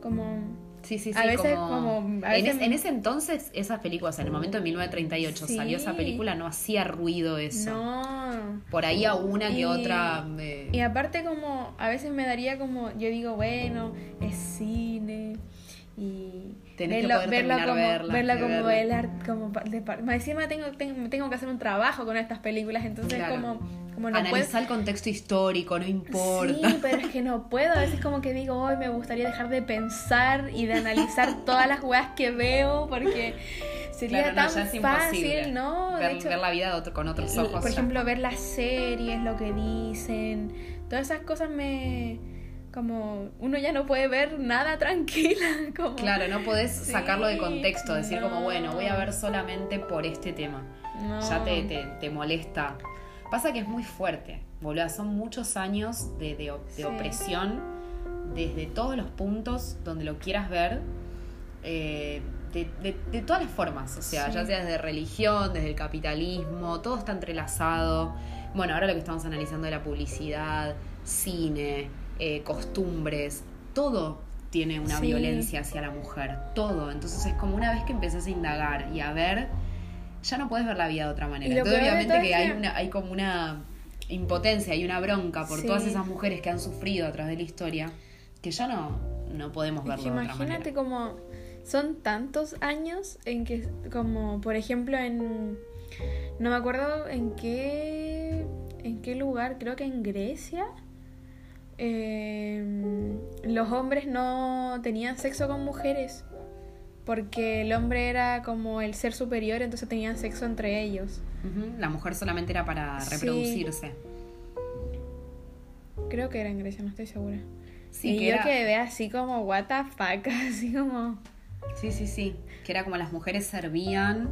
como... Sí, sí, sí. A veces como... como- a en, veces- es- en ese entonces, esas películas, en el momento de 1938 Sí. salió esa película, no hacía ruido eso. No. Por ahí a una que Y- otra. eh, Y aparte como, a veces me daría como, yo digo, bueno, es cine y Tenés que poder como, verla, verla de como el arte, como de encima tengo, tengo, tengo que hacer un trabajo con estas películas, entonces Claro. como, como no analizar el contexto histórico, no importa. Sí, pero es que no puedo. A veces como que digo, hoy me gustaría dejar de pensar y de analizar todas las weas que veo porque sería Claro, no, tan fácil, ¿no? De ver, hecho, ver la vida de otro- con otros ojos. por ejemplo, ver las series, lo que dicen, todas esas cosas me... Como uno ya no puede ver nada tranquila. Como, Claro, no podés Sí, sacarlo de contexto, decir como, no. bueno, voy a ver solamente por este tema. No. Ya te, te, te molesta. Pasa que es muy fuerte, boludo. Son muchos años de, de, de Sí. opresión desde todos los puntos donde lo quieras ver. eh, de, de- de todas las formas, o sea, Sí. ya sea desde religión, desde el capitalismo, todo está entrelazado. Bueno, ahora lo que estamos analizando es la publicidad, cine, eh, costumbres, todo tiene una Sí. violencia hacia la mujer, todo. Entonces es como una vez que empezás a indagar y a ver, ya no puedes ver la vida de otra manera. Entonces obviamente que hay, una, hay como una impotencia, hay una bronca por Sí. todas esas mujeres que han sufrido a través de la historia, que ya no, no podemos Es verlo que de otra imagínate manera. como son tantos años en que como por ejemplo en no me acuerdo en qué en qué lugar creo que en Grecia eh, los hombres no tenían sexo con mujeres porque el hombre era como el ser superior entonces tenían sexo entre ellos La mujer solamente era para Sí. reproducirse. creo que era en Grecia no estoy segura Sí, y que yo era- quedé así como what the fuck así como Sí, sí, sí. Que era como las mujeres servían,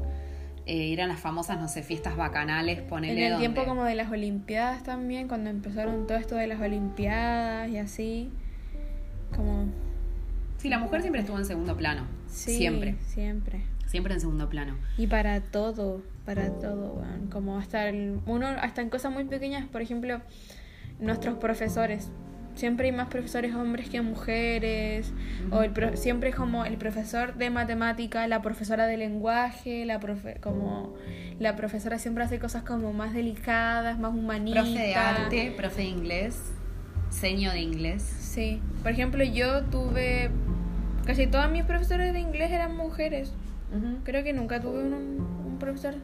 eh, eran las famosas, no sé, fiestas bacanales, ponele En el tiempo donde- como de las Olimpiadas también, cuando empezaron todo esto de las Olimpiadas y así. Como. Sí, la mujer siempre estuvo en segundo plano. Sí, Siempre. Siempre. Siempre en segundo plano. Y para todo, para todo, weón. Como hasta el, uno, hasta en cosas muy pequeñas, por ejemplo, nuestros profesores. Siempre hay más profesores hombres que mujeres. O el pro- siempre es como el profesor de matemática, la profesora de lenguaje, la profe, como la profesora siempre hace cosas como más delicadas, más humanistas. Profe de arte, profe de inglés, seño de inglés. Sí. Por ejemplo, yo tuve casi todas mis profesores de inglés eran mujeres. Creo que nunca tuve un, un profesor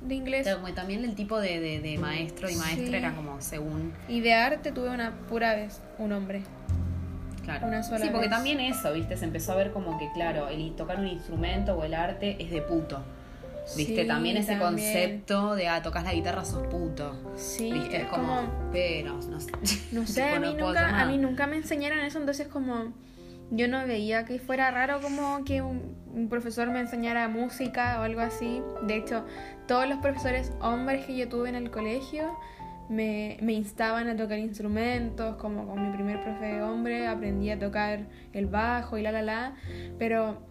de inglés. Como también el tipo de, de- de maestro y maestra Sí. era como según. Y de arte tuve una pura vez, un hombre. Claro. Una sola sí, porque vez. también eso, ¿viste? Se empezó a ver como que, claro, el tocar un instrumento o el arte es de puto. ¿Viste? Sí, también ese también. concepto de, ah, tocas la guitarra, sos puto. Sí, ¿Viste? es como, como, pero, no sé. no sé, a mí, no nunca, a mí nunca me enseñaron eso, entonces como yo no veía que fuera raro como que un, un profesor me enseñara música o algo así. De hecho, todos los profesores hombres que yo tuve en el colegio me, me instaban a tocar instrumentos, como con mi primer profe hombre aprendí a tocar el bajo y la la la, pero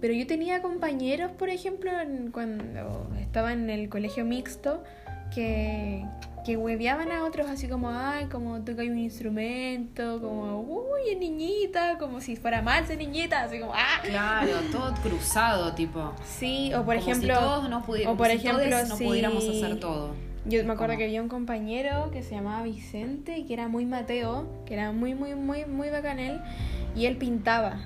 pero yo tenía compañeros, por ejemplo, en- cuando estaba en el colegio mixto, que, que hueveaban a otros así como, ay, como toca un instrumento, como, uy, es niñita, como si fuera mal ser niñita, así como, ah. Claro, todo cruzado, tipo. Sí, o por Como ejemplo, si todos no o por si ejemplo, no si- pudiéramos hacer todo. Yo me acuerdo que había un compañero que se llamaba Vicente, que era muy Mateo, que era muy, muy, muy, muy bacanel, y él pintaba.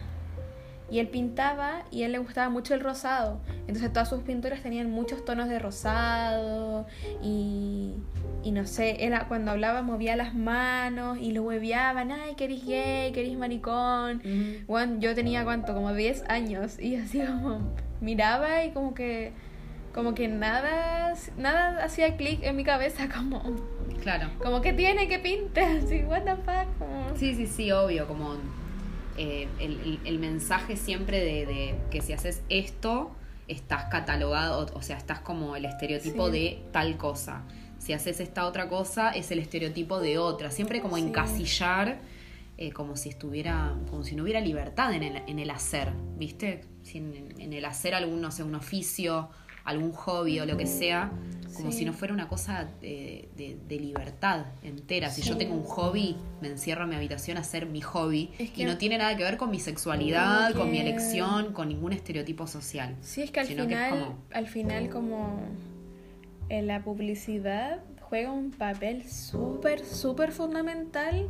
Y él pintaba y a él le gustaba mucho el rosado. Entonces todas sus pinturas tenían muchos tonos de rosado y, y no sé, era cuando hablaba movía las manos y lo hueveaban, ay, que eres gay, que eres maricón. Bueno, yo tenía cuánto, como 10 años y así como miraba y como que como que nada nada hacía clic en mi cabeza como Claro. como que tiene que pintar así what the fuck como- Sí, sí, sí, obvio, como eh, el, el- el mensaje siempre de, de que si haces esto, estás catalogado, o, o sea, estás como el estereotipo Sí. de tal cosa. Si haces esta otra cosa, es el estereotipo de otra. Siempre como Sí. encasillar, eh, como si estuviera, como si no hubiera libertad en el, en el hacer, ¿viste? Si en, en el hacer algún, no sé, un oficio, algún hobby o lo que sea, como Sí. si no fuera una cosa de, de- de libertad entera. Si yo tengo un hobby, me encierro en mi habitación a hacer mi hobby Es que- y no tiene nada que ver con mi sexualidad, con mi elección, con ningún estereotipo social. sí es que al Sino que es final como- al final como en la publicidad juega un papel súper súper fundamental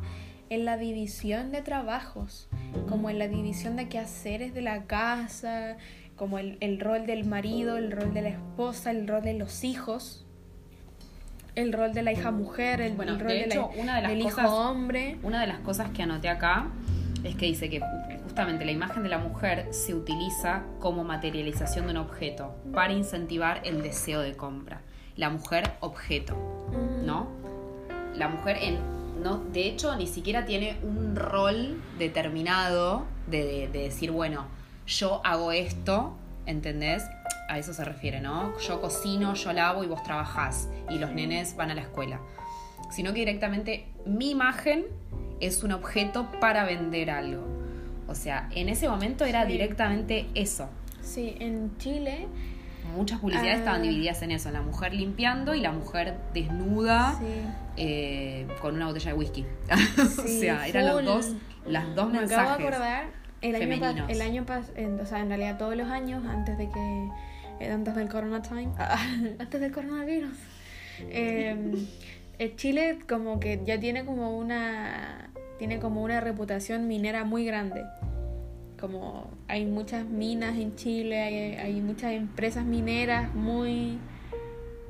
en la división de trabajos como en la división de quehaceres de la casa como el, el rol del marido, el rol de la esposa, el rol de los hijos, el rol de la hija mujer, el, Bueno, el rol de de la- una de las del cosas- hijo hombre. Una de las cosas que anoté acá es que dice que ju- justamente la imagen de la mujer se utiliza como materialización de un objeto para incentivar el deseo de compra. La mujer objeto, ¿no? La mujer en no, de hecho ni siquiera tiene un rol determinado de, de- de decir, bueno, yo hago esto, ¿entendés? A eso se refiere, ¿no? Yo cocino, yo lavo y vos trabajás y los nenes van a la escuela. Sino que directamente mi imagen es un objeto para vender algo. O sea, en ese momento era Sí. directamente eso. Sí, en Chile Muchas publicidades Ah. estaban divididas en eso, la mujer limpiando y la mujer desnuda sí, eh, con una botella de whisky. o Sí, sea, eran los dos, las dos me mensajes. acabo de acordar el año, pas- femeninos. el año pas- en- o sea, en realidad todos los años antes de que eh, antes del corona time, antes del coronavirus. eh, eh, Chile como que ya tiene como una tiene como una reputación minera muy grande. Como hay muchas minas en Chile, hay, hay muchas empresas mineras muy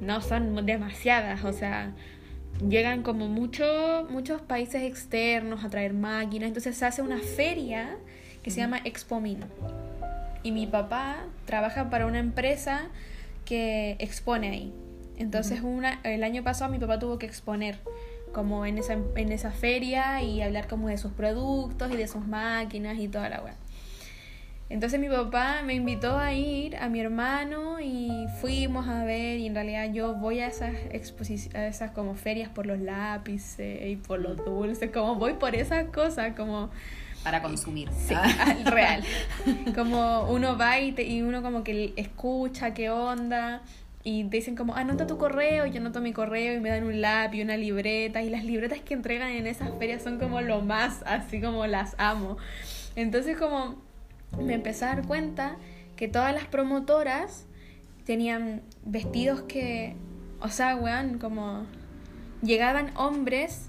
no son demasiadas, o sea, llegan como mucho, muchos países externos a traer máquinas, entonces se hace una feria que se llama Expo Min. Y mi papá trabaja para una empresa que expone ahí. Entonces una, el año pasado mi papá tuvo que exponer como en esa, en esa feria y hablar como de sus productos y de sus máquinas y toda la web. Entonces mi papá me invitó a ir a mi hermano y fuimos a ver y en realidad yo voy a esas exposiciones, a esas como ferias por los lápices y por los dulces, como voy por esas cosas, como... Para consumir. Sí, al real. Como uno va y, te- y uno como que escucha qué onda y te dicen como, anota tu correo, y yo anoto mi correo y me dan un lápiz, una libreta y las libretas que entregan en esas ferias son como lo más, así como las amo. Entonces como me empecé a dar cuenta que todas las promotoras tenían vestidos que, o sea, weón, como llegaban hombres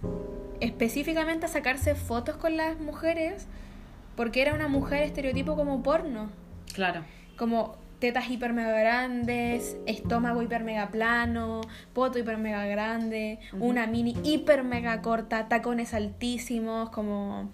específicamente a sacarse fotos con las mujeres porque era una mujer estereotipo como porno, Claro. como tetas hiper mega grandes, estómago hiper mega plano, poto hiper mega grande, una mini hiper mega corta, tacones altísimos, como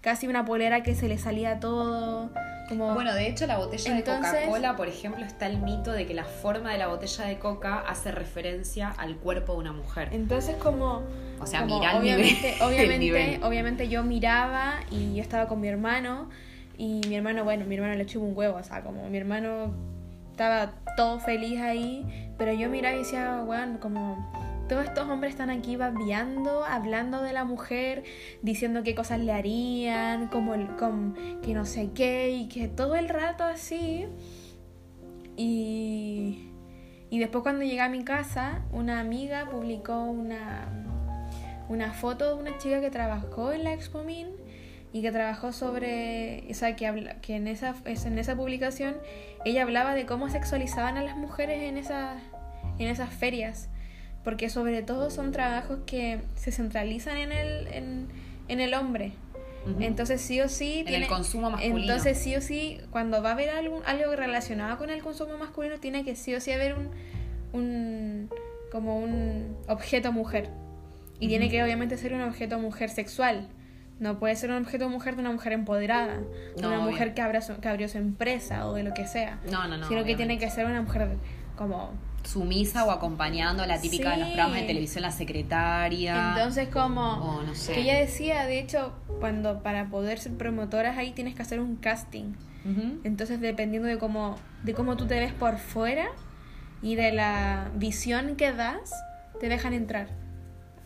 casi una polera que se le salía todo, como Bueno, de hecho la botella Entonces- de Coca-Cola, por ejemplo, está el mito de que la forma de la botella de coca hace referencia al cuerpo de una mujer. Entonces como, O sea, como mirá el nivel- obviamente, el obviamente, nivel. obviamente yo miraba y yo estaba con mi hermano y mi hermano, bueno, mi hermano le echó un huevo, o sea, como mi hermano estaba todo feliz ahí, pero yo miraba y decía, weón, como todos estos hombres están aquí babeando, hablando de la mujer, diciendo qué cosas le harían, como el, com- que no sé qué, y que todo el rato así. Y, y después cuando llegué a mi casa, una amiga publicó una, una foto de una chica que trabajó en la Expo Min y que trabajó sobre, o sea, que, habla- que en, esa, es- en esa publicación ella hablaba de cómo sexualizaban a las mujeres en, esas en esas ferias, porque sobre todo son trabajos que se centralizan en el, en, en el hombre. Entonces sí o sí... En el consumo masculino. Entonces sí o sí, cuando va a haber algún, algo relacionado con el consumo masculino, tiene que sí o sí haber un, un como un objeto mujer. Y tiene que obviamente ser un objeto mujer sexual. No puede ser un objeto mujer de una mujer empoderada, de No, una obvio. mujer que, abra su- que abrió su empresa o de lo que sea. No, no, no. sino que tiene que ser una mujer como... Sumisa o acompañando a la típica de los programas de televisión, la secretaria. Entonces como... o no sé. Que ella decía, de hecho, cuando para poder ser promotoras ahí tienes que hacer un casting. Entonces, dependiendo de cómo, de cómo tú te ves por fuera y de la visión que das, te dejan entrar.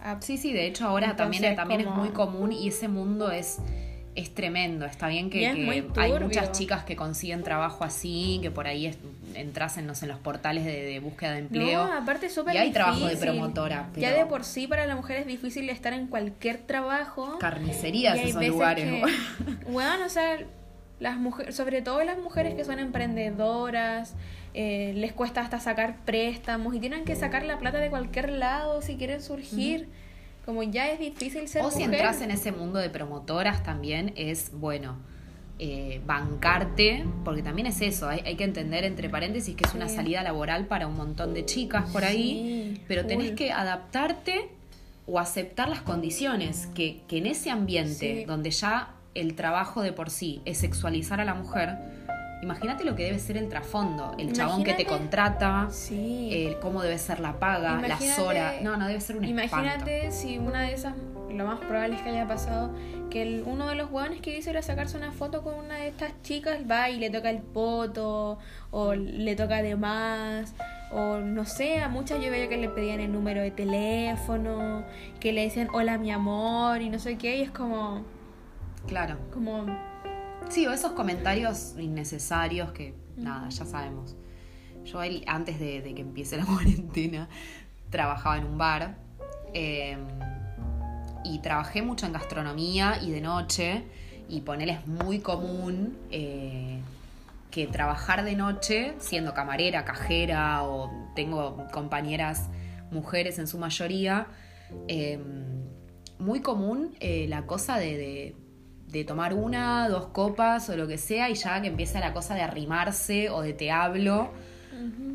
A- Sí, sí, de hecho ahora Entonces, también, también es muy común y ese mundo es, es tremendo. Está bien que, hay muchas chicas que consiguen trabajo así, que por ahí entras en, no sé, en los portales de, de búsqueda de empleo. No, aparte es súper y hay trabajo de difícil. promotora. Ya de por sí para la mujer es difícil estar en cualquier trabajo. Carnicerías esos lugares. que- bueno, o sea, las mujeres, sobre todo las mujeres que son emprendedoras, eh, les cuesta hasta sacar préstamos y tienen que sacar la plata de cualquier lado si quieren surgir. Como ya es difícil ser O si entras en ese mundo de promotoras también es, bueno, eh, bancarte, porque también es eso, hay, hay que entender entre paréntesis que es una salida laboral para un montón de chicas por ahí, Sí, pero tenés que adaptarte o aceptar las condiciones, que, que en ese ambiente Sí. donde ya el trabajo de por sí es sexualizar a la mujer, imagínate lo que debe ser el trasfondo, el chabón que te contrata, Sí. el cómo debe ser la paga, las Imagínate- horas, no, no debe ser un espanto. Imagínate si una de esas, lo más probable es que haya pasado, que el- uno de los hueones que hizo era sacarse una foto con una de estas chicas, va y le toca el poto, o le toca de más, o no sé, a muchas yo veía que le pedían el número de teléfono, que le decían hola mi amor, y no sé qué, y es como, Claro. como, Sí, o esos comentarios innecesarios que, nada, ya sabemos. Yo antes de, que empiece la cuarentena trabajaba en un bar eh, y trabajé mucho en gastronomía y de noche y ponele es muy común eh, que trabajar de noche siendo camarera, cajera o tengo compañeras mujeres en su mayoría, eh, muy común eh, la cosa de- de tomar una, dos copas o lo que sea y ya que empieza la cosa de arrimarse o de te hablo,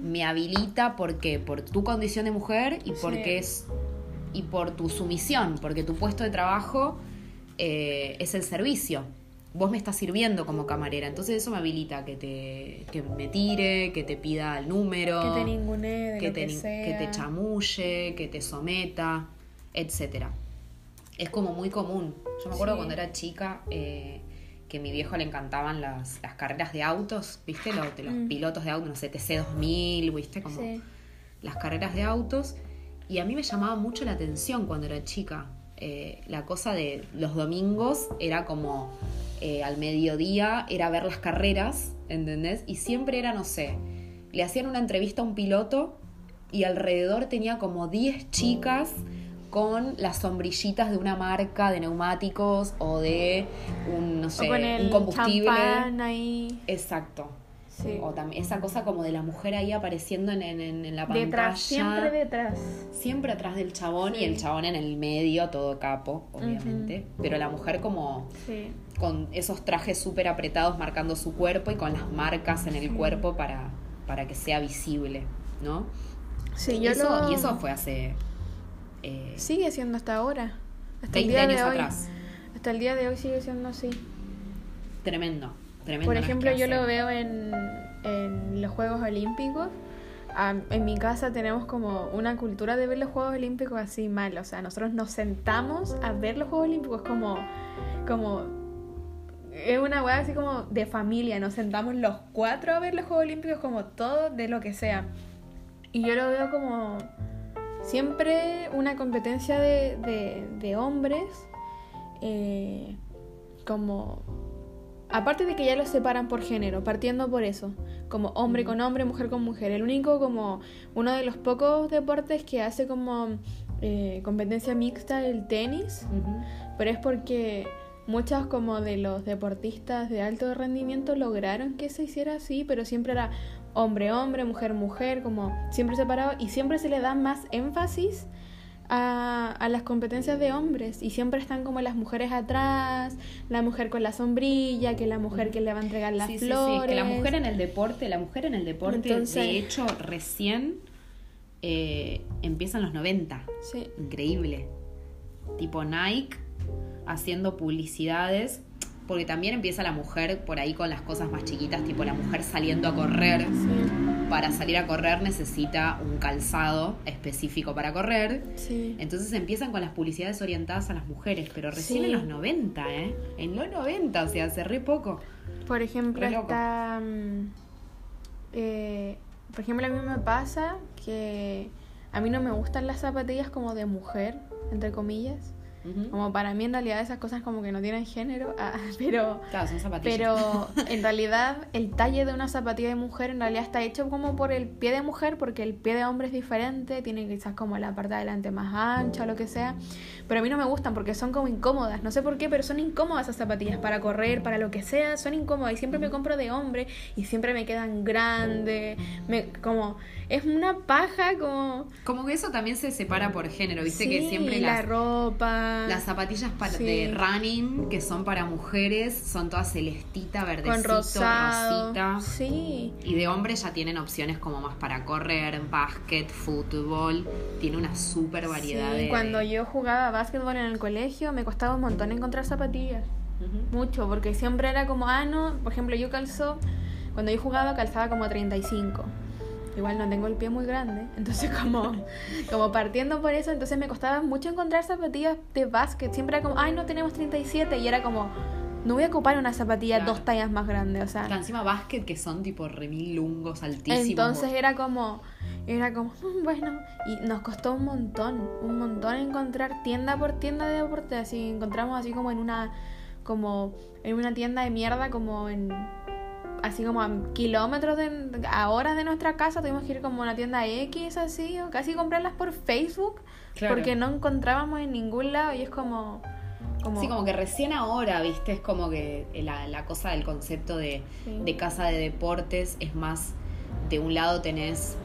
me habilita porque por tu condición de mujer y Sí. porque es y por tu sumisión, porque tu puesto de trabajo eh, es el servicio. Vos me estás sirviendo como camarera, entonces eso me habilita que te que me tire, que te pida el número, que te ningunee de que que, que te chamulle, que te someta, etcétera. Es como muy común. Yo me acuerdo Sí. cuando era chica, eh, que a mi viejo le encantaban las, las carreras de autos, ¿viste? Los, de los pilotos de autos, no sé, TC2000, ¿viste? Como Sí. las carreras de autos. Y a mí me llamaba mucho la atención cuando era chica. Eh, la cosa de los domingos era como eh, al mediodía, era ver las carreras, ¿entendés? Y siempre era, no sé, le hacían una entrevista a un piloto y alrededor tenía como 10 chicas con las sombrillitas de una marca de neumáticos o de un, no o sé, con el un combustible. ahí. Exacto. Sí. O también esa cosa como de la mujer ahí apareciendo en, en- en- la pantalla. Detrás, siempre detrás. Siempre atrás del chabón Sí. y el chabón en el medio, todo capo, obviamente. Pero la mujer como Sí. con esos trajes súper apretados marcando su cuerpo y con las marcas en el cuerpo para, para que sea visible, ¿no? Sí, yo eso, lo... y eso fue hace eh, Sigue siendo hasta ahora. Hasta el 20 día años de hoy. atrás. Hasta el día de hoy sigue siendo así. Tremendo, tremendo. Por ejemplo, yo lo veo en, en los Juegos Olímpicos. En mi casa tenemos como una cultura de ver los Juegos Olímpicos así mal. O sea, nosotros nos sentamos a ver los Juegos Olímpicos como... como es una weá así como de familia. Nos sentamos los cuatro a ver los Juegos Olímpicos como todo de lo que sea. Y yo lo veo como siempre una competencia de, de, de hombres. eh, como Aparte de que ya los separan por género, partiendo por eso, como hombre con hombre, mujer con mujer. El único como uno de los pocos deportes que hace como eh, competencia mixta el tenis, pero es porque muchos como de los deportistas de alto rendimiento lograron que se hiciera así, pero siempre era hombre hombre, mujer mujer, como siempre separado y siempre se le da más énfasis a, a las competencias de hombres y siempre están como las mujeres atrás, la mujer con la sombrilla, que la mujer que le va a entregar las Sí, sí, sí, flores. que la mujer en el deporte, la mujer en el deporte, Entonces- de hecho, recién eh, empiezan los 90. Sí. Increíble. Tipo Nike haciendo publicidades. Porque también empieza la mujer por ahí con las cosas más chiquitas, tipo la mujer saliendo a correr. Sí, Para salir a correr necesita un calzado específico para correr. sí. Entonces empiezan con las publicidades orientadas a las mujeres, pero recién Sí. en los 90, ¿eh? En los 90, o sea, hace re poco. Por ejemplo, está. mm, eh, por ejemplo, a mí me pasa que a mí no me gustan las zapatillas como de mujer, entre comillas. Ujú. Como para mí en realidad esas cosas como que no tienen género, ah, pero Claro, son zapatillas. pero en realidad el talle de una zapatilla de mujer en realidad está hecho como por el pie de mujer porque el pie de hombre es diferente, tiene quizás como la parte de adelante más ancha o lo que sea, pero a mí no me gustan porque son como incómodas, no sé por qué, pero son incómodas esas zapatillas para correr, para lo que sea, son incómodas y siempre me compro de hombre y siempre me quedan grandes, me, como es una paja como Como que eso también se separa por género, viste que Sí, siempre la las, las zapatillas para, Sí. de running, que son para mujeres, son todas celestita, verdecito, con rosado, rosita. sí. Y de hombres ya tienen opciones como más para correr, básquet, fútbol. Tiene una súper variedad Sí, de... Cuando yo jugaba básquetbol en el colegio me costaba un montón encontrar zapatillas. Mucho, porque siempre era como, ah, no, por ejemplo, yo calzo, cuando yo jugaba calzaba como 35. Igual no tengo el pie muy grande, entonces como, como partiendo por eso, entonces me costaba mucho encontrar zapatillas de básquet. Siempre era como, ay, no tenemos 37 y era como, no voy a ocupar una zapatilla Claro. dos tallas más grande, o sea. Encima básquet que son tipo remil lungos, altísimos. Entonces era como, era como, "Mm, bueno, y nos costó un montón, un montón encontrar tienda por tienda de deporte, así encontramos así como en una, como en una tienda de mierda, como en, así como a kilómetros de, a horas de nuestra casa, tuvimos que ir como a una tienda X así, o casi comprarlas por Facebook, Claro. porque no encontrábamos en ningún lado y es como, como, Sí, como que recién ahora, viste, es como que la, la cosa del concepto de, Sí. de casa de deportes es más, de un lado tenés,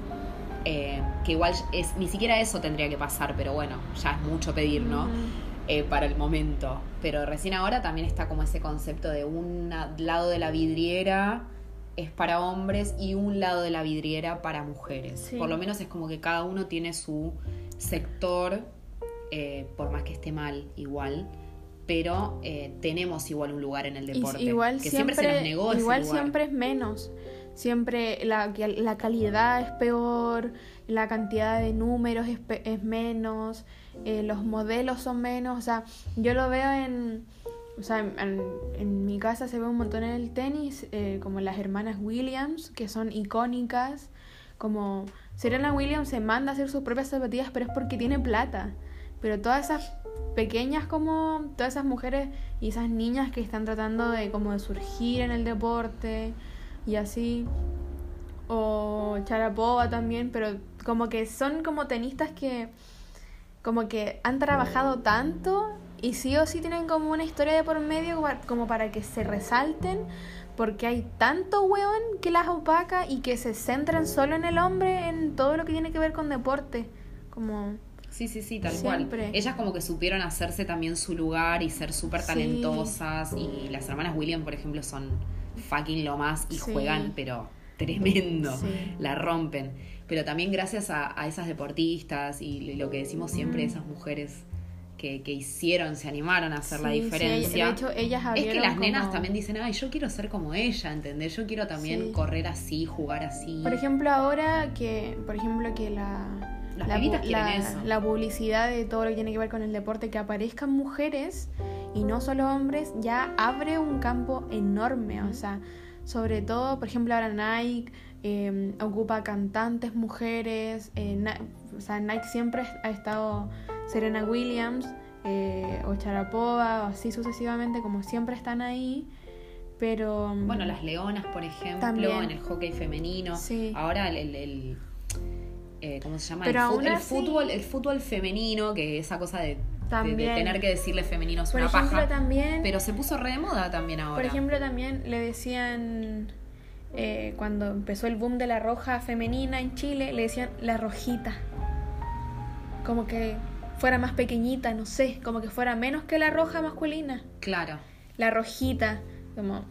eh, que igual es, ni siquiera eso tendría que pasar, pero bueno, ya es mucho pedir, ¿no? Eh, para el momento. Pero recién ahora también está como ese concepto de un lado de la vidriera es para hombres y un lado de la vidriera para mujeres. Sí. Por lo menos es como que cada uno tiene su sector, eh, por más que esté mal igual, pero eh, tenemos igual un lugar en el Y deporte. igual que siempre, siempre, se nos negó ese igual lugar. siempre es menos. Siempre la, la calidad es peor, la cantidad de números es menos, eh, los modelos son menos. O sea, yo lo veo en. sea, en, en mi casa se ve un montón en el tenis, eh, como las hermanas Williams, que son icónicas, como Serena Williams se manda a hacer sus propias zapatillas, pero es porque tiene plata. Pero todas esas pequeñas como todas esas mujeres y esas niñas que están tratando de como de surgir en el deporte y así o Charapova también, pero como que son como tenistas que como que han trabajado tanto y sí o sí tienen como una historia de por medio como para que se resalten porque hay tanto weón que las opaca y que se centran solo en el hombre en todo lo que tiene que ver con deporte como Sí, sí, sí, tal cual. Ellas como que supieron hacerse también su lugar y ser súper talentosas. Y las hermanas William, por ejemplo, son fucking lo más y juegan, pero tremendo. La rompen. Pero también gracias a, esas deportistas y lo que decimos siempre, esas mujeres que, hicieron, se animaron a hacer la diferencia. de hecho, ellas Es que las nenas también dicen, ay, yo quiero ser como ella, ¿entendés? Yo quiero también correr así, jugar así. Por ejemplo, ahora que, por ejemplo, que la la, publicidad de todo lo que tiene que ver con el deporte, que aparezcan mujeres y no solo hombres, ya abre un campo enorme. O sea, sobre todo, por ejemplo, ahora Nike em, ocupa cantantes mujeres. Eh, o sea, Nike siempre ha estado Serena Williams eh, o Charapova, o así sucesivamente, como siempre están ahí. Pero. Em, bueno, las leonas, por ejemplo, en el hockey femenino. Ahora el eh, ¿cómo se llama? el, fútbol, el fútbol femenino, que esa cosa de, tener que decirle femenino es una paja. También, pero se puso re de moda también ahora. Por ejemplo, también le decían, eh, cuando empezó el boom de la roja femenina en Chile, le decían la rojita. Como que fuera más pequeñita, no sé, como que fuera menos que la roja masculina. Claro. La rojita, como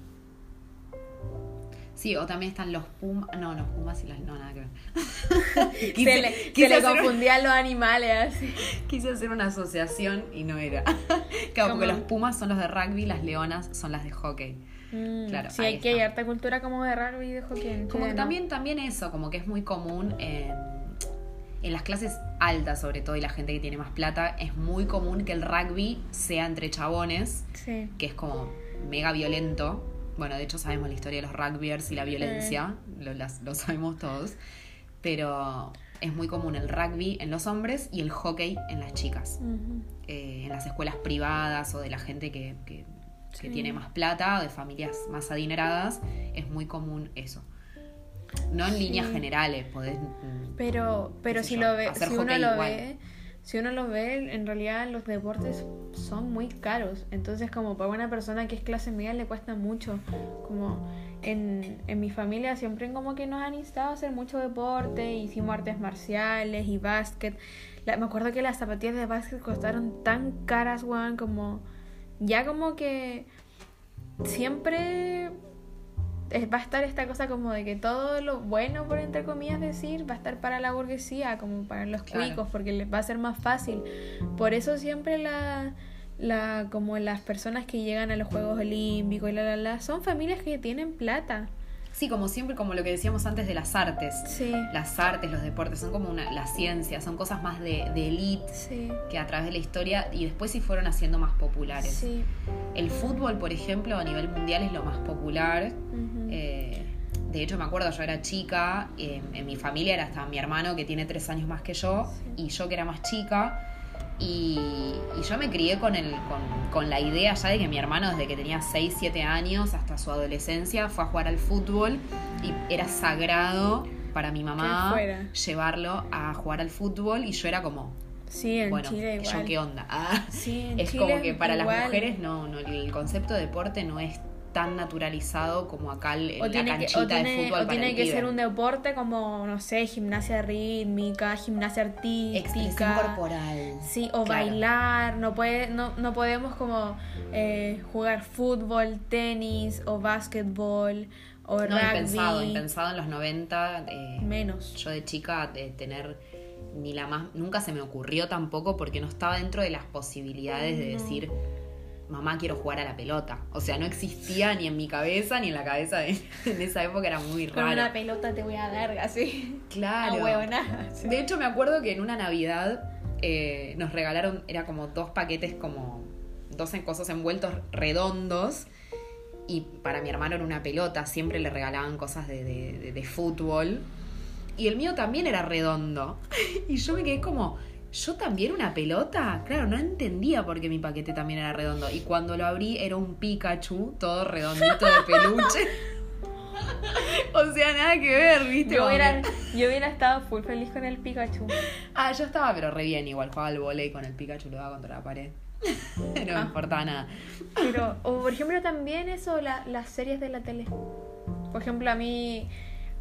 Sí, o también están los pumas. No, los pumas y las. No, nada que ver. se le, se confundían los animales así. Quise hacer una asociación y no era. claro, porque los pumas son los de rugby, las leonas son las de hockey. Mm, claro, sí, hay que hay harta cultura como de rugby y de hockey. como que también, también eso, como que es muy común en, en las clases altas, sobre todo, y la gente que tiene más plata, es muy común que el rugby sea entre chabones, sí. que es como mega violento bueno, de hecho sabemos la historia de los rugbyers y la violencia, lo, sabemos todos, pero es muy común el rugby en los hombres y el hockey en las chicas. Eh, en las escuelas privadas o de la gente que, que, tiene más plata o de familias más adineradas, es muy común eso. No en líneas generales, podés... Mm, pero, pero si, lo ve, si uno lo ve si uno lo ve, en realidad los deportes son muy caros. Entonces, como para una persona que es clase media le cuesta mucho. Como en, en mi familia siempre como que nos han instado a hacer mucho deporte, hicimos artes marciales y básquet. me acuerdo que las zapatillas de básquet costaron tan caras, weón, como ya como que siempre va a estar esta cosa como de que todo lo bueno, por entre comillas decir, va a estar para la burguesía, como para los cuicos, porque les va a ser más fácil. Por eso siempre la, la, como las personas que llegan a los Juegos Olímpicos y la, la, la, son familias que tienen plata. Sí, como siempre, como lo que decíamos antes de las artes. Sí. Las artes, los deportes, son como una, la ciencia, son cosas más de, de elite que a través de la historia y después sí fueron haciendo más populares. Sí. El fútbol, por ejemplo, a nivel mundial es lo más popular. Eh, de hecho, me acuerdo, yo era chica, eh, en mi familia era hasta mi hermano que tiene tres años más que yo y yo que era más chica y, yo me crié con, el, con, la idea ya de que mi hermano desde que tenía 6, 7 años hasta su adolescencia fue a jugar al fútbol y era sagrado para mi mamá llevarlo a jugar al fútbol y yo era como... Sí, en bueno, Chile igual. yo qué onda. Ah, sí, es como que para las mujeres no, no, el concepto de deporte no es tan naturalizado como acá el, la canchita de fútbol. O tiene que ser un deporte como, no sé, gimnasia rítmica, gimnasia artística. Expresión corporal. Sí, o bailar. No, puede, no, no podemos como eh, jugar fútbol, tenis o básquetbol o no, rugby. Impensado, impensado en los 90. Eh, Menos. Yo de chica de tener ni la más... Nunca se me ocurrió tampoco porque no estaba dentro de las posibilidades de decir mamá quiero jugar a la pelota. O sea, no existía ni en mi cabeza ni en la cabeza de en esa época era muy raro. Con una pelota te voy a dar así. Claro. De hecho, me acuerdo que en una Navidad eh, nos regalaron, era como dos paquetes como dos cosas envueltos redondos. Y para mi hermano era una pelota, siempre le regalaban cosas de, de- de fútbol. Y el mío también era redondo. Y yo me quedé como, ¿yo también una pelota? Claro, no entendía por qué mi paquete también era redondo. Y cuando lo abrí era un Pikachu, todo redondito de peluche. o sea, nada que ver, ¿viste? Yo hubiera, que- yo hubiera estado full feliz con el Pikachu. Ah, yo estaba pero re bien igual, jugaba al volei con el Pikachu, lo daba contra la pared. no me Ah. importaba nada. Pero, o por ejemplo, también eso, la- las series de la tele. Por ejemplo, a mí,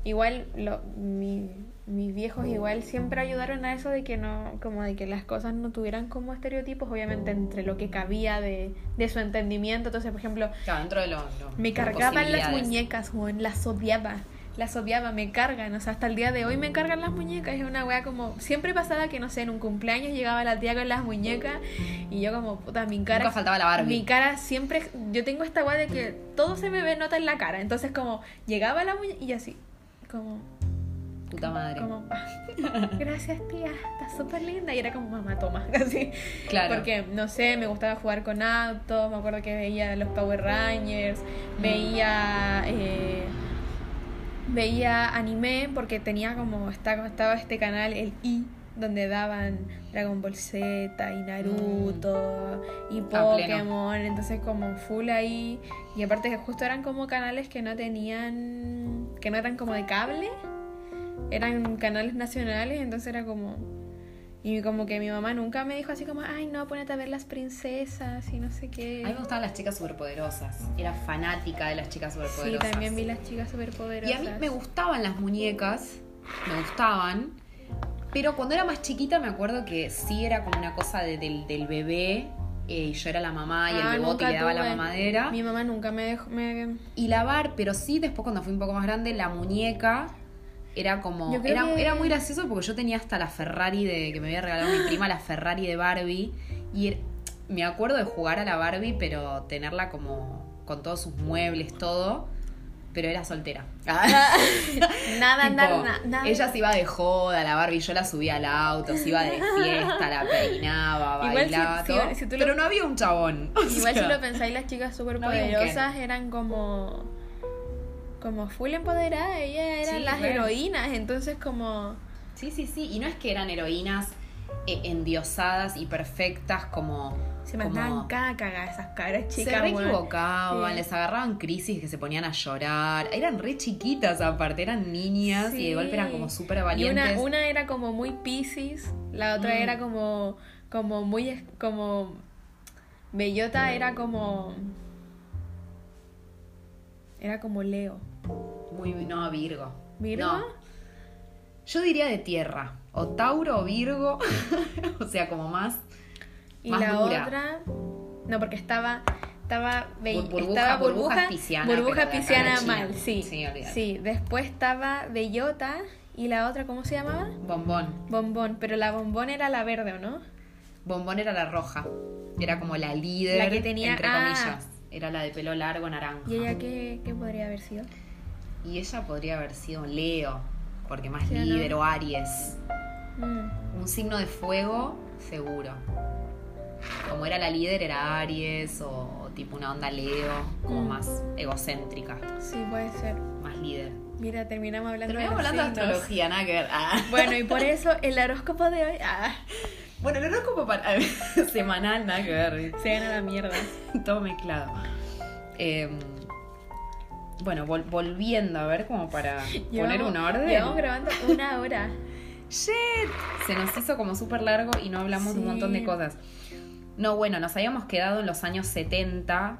igual, lo, mi- mis viejos igual siempre ayudaron a eso de que no, como de que las cosas no tuvieran como estereotipos, obviamente entre lo que cabía de, de su entendimiento. Entonces, por ejemplo, Claro, dentro de lo. lo- me cargaban las muñecas, weón, las odiaba. Las odiaba, me cargan, o sea, hasta el día de hoy me cargan las muñecas. Es una wea como. Siempre pasaba que, no sé, en un cumpleaños llegaba la tía con las muñecas y yo, como, puta, mi cara. Nunca faltaba la Barbie. Mi cara siempre. Yo tengo esta wea de que todo se me ve nota en la cara. Entonces, como, llegaba la muñeca y así, como. Puta madre. Como, ah, gracias tía, está súper linda. Y era como, mamá, toma, así. Claro. Porque, no sé, me gustaba jugar con autos, me acuerdo que veía los Power Rangers, veía... eh, veía anime porque tenía como, estaba, estaba este canal, el I, donde daban Dragon Ball Z y Naruto y Mm. A pleno. Pokémon, entonces como full ahí. Y aparte que justo eran como canales que no tenían, que no eran como de cable, eran canales nacionales, entonces era como... Y como que mi mamá nunca me dijo así como, ay no, ponete a ver las princesas y no sé qué. A mí me gustaban las chicas superpoderosas. Era fanática de las chicas Sí, superpoderosas. también vi las chicas Y superpoderosas. a mí me gustaban las muñecas, me gustaban, pero cuando era más chiquita me acuerdo que sí era como una cosa de- del, del bebé, eh, y yo era la mamá y Ah, el bebote le daba la mamadera. Mi mamá nunca me dejó... Me... Y lavar, pero sí después cuando fui un poco más grande, la muñeca era como. Era, que- era muy gracioso porque yo tenía hasta la Ferrari de. que me había regalado mi prima, la Ferrari de Barbie. Y er- me acuerdo de jugar a la Barbie, pero tenerla como. con todos sus muebles, todo. Pero era soltera. nada, Tipo, nada, na- nada. Ella se iba de joda, la Barbie, yo la subía al auto, se iba de fiesta, la peinaba, Igual bailaba, si- todo. si tú lo- Pero no había un chabón. o Igual sea, si lo pensáis, las chicas había un superpoderosas eran como... Como full empoderadas, ellas eran Sí, las re. heroínas, entonces como... Sí, sí, sí. Y no es que eran heroínas eh, endiosadas y perfectas como. Se mandaban cada esas caras Se chicas, re weón. equivocaban, Sí. les agarraban crisis que se ponían a llorar. Eran re chiquitas aparte, eran niñas y de golpe eran como súper Y valientes. una, una era como muy Pisces, la otra Mm. era como, como muy, como, Bellota era como, era como Leo. Muy, no, Virgo. ¿Virgo? No. Yo diría de tierra. O Tauro o Virgo. o sea, como más. Y más la dura. otra, no, porque estaba, estaba, be- Bur- burbuja- estaba burbuja pisciana, burbuja pisciana mal, sí, Sí, sí. Después estaba Bellota y la otra, ¿cómo se llamaba? Bombón. Bombón, pero la bombón era la verde, ¿o no? Bombón era la roja. Era como la líder. La que tenía- Entre ah. comillas. Era la de pelo largo naranja. ¿Y ella qué, qué podría haber sido? Y ella podría haber sido Leo, porque más Sí, ¿o no? líder, o Aries. Mm. Un signo de fuego, seguro. Como era la líder, era Aries, o tipo una onda Leo, como Mm. más egocéntrica, Sí, puede ser. más líder. Mira, terminamos hablando Terminamos de hablando de astrología, nada que ver. Ah. Bueno, y por eso el horóscopo de hoy ah, Bueno, el horóscopo para- semanal, nada que ver. se gana la mierda. Todo mezclado. Eh, bueno, vol- volviendo a ver como para poner un orden. Llevamos grabando una hora. Shit. Se nos hizo como súper largo y no hablamos de un montón de cosas. No, bueno, nos habíamos quedado en los años 70.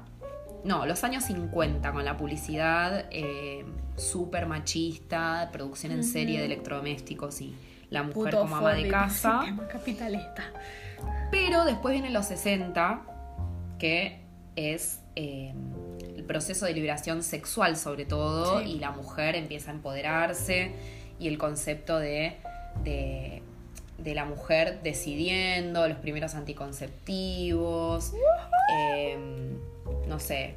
No, los años 50 con la publicidad eh, súper machista, producción en serie de electrodomésticos y la mujer como ama de casa. sistema capitalista. Pero después vienen los 60, que es eh, el proceso de liberación sexual sobre todo, Sí. y la mujer empieza a empoderarse, y el concepto de, de, de la mujer decidiendo, los primeros anticonceptivos, eh, no sé,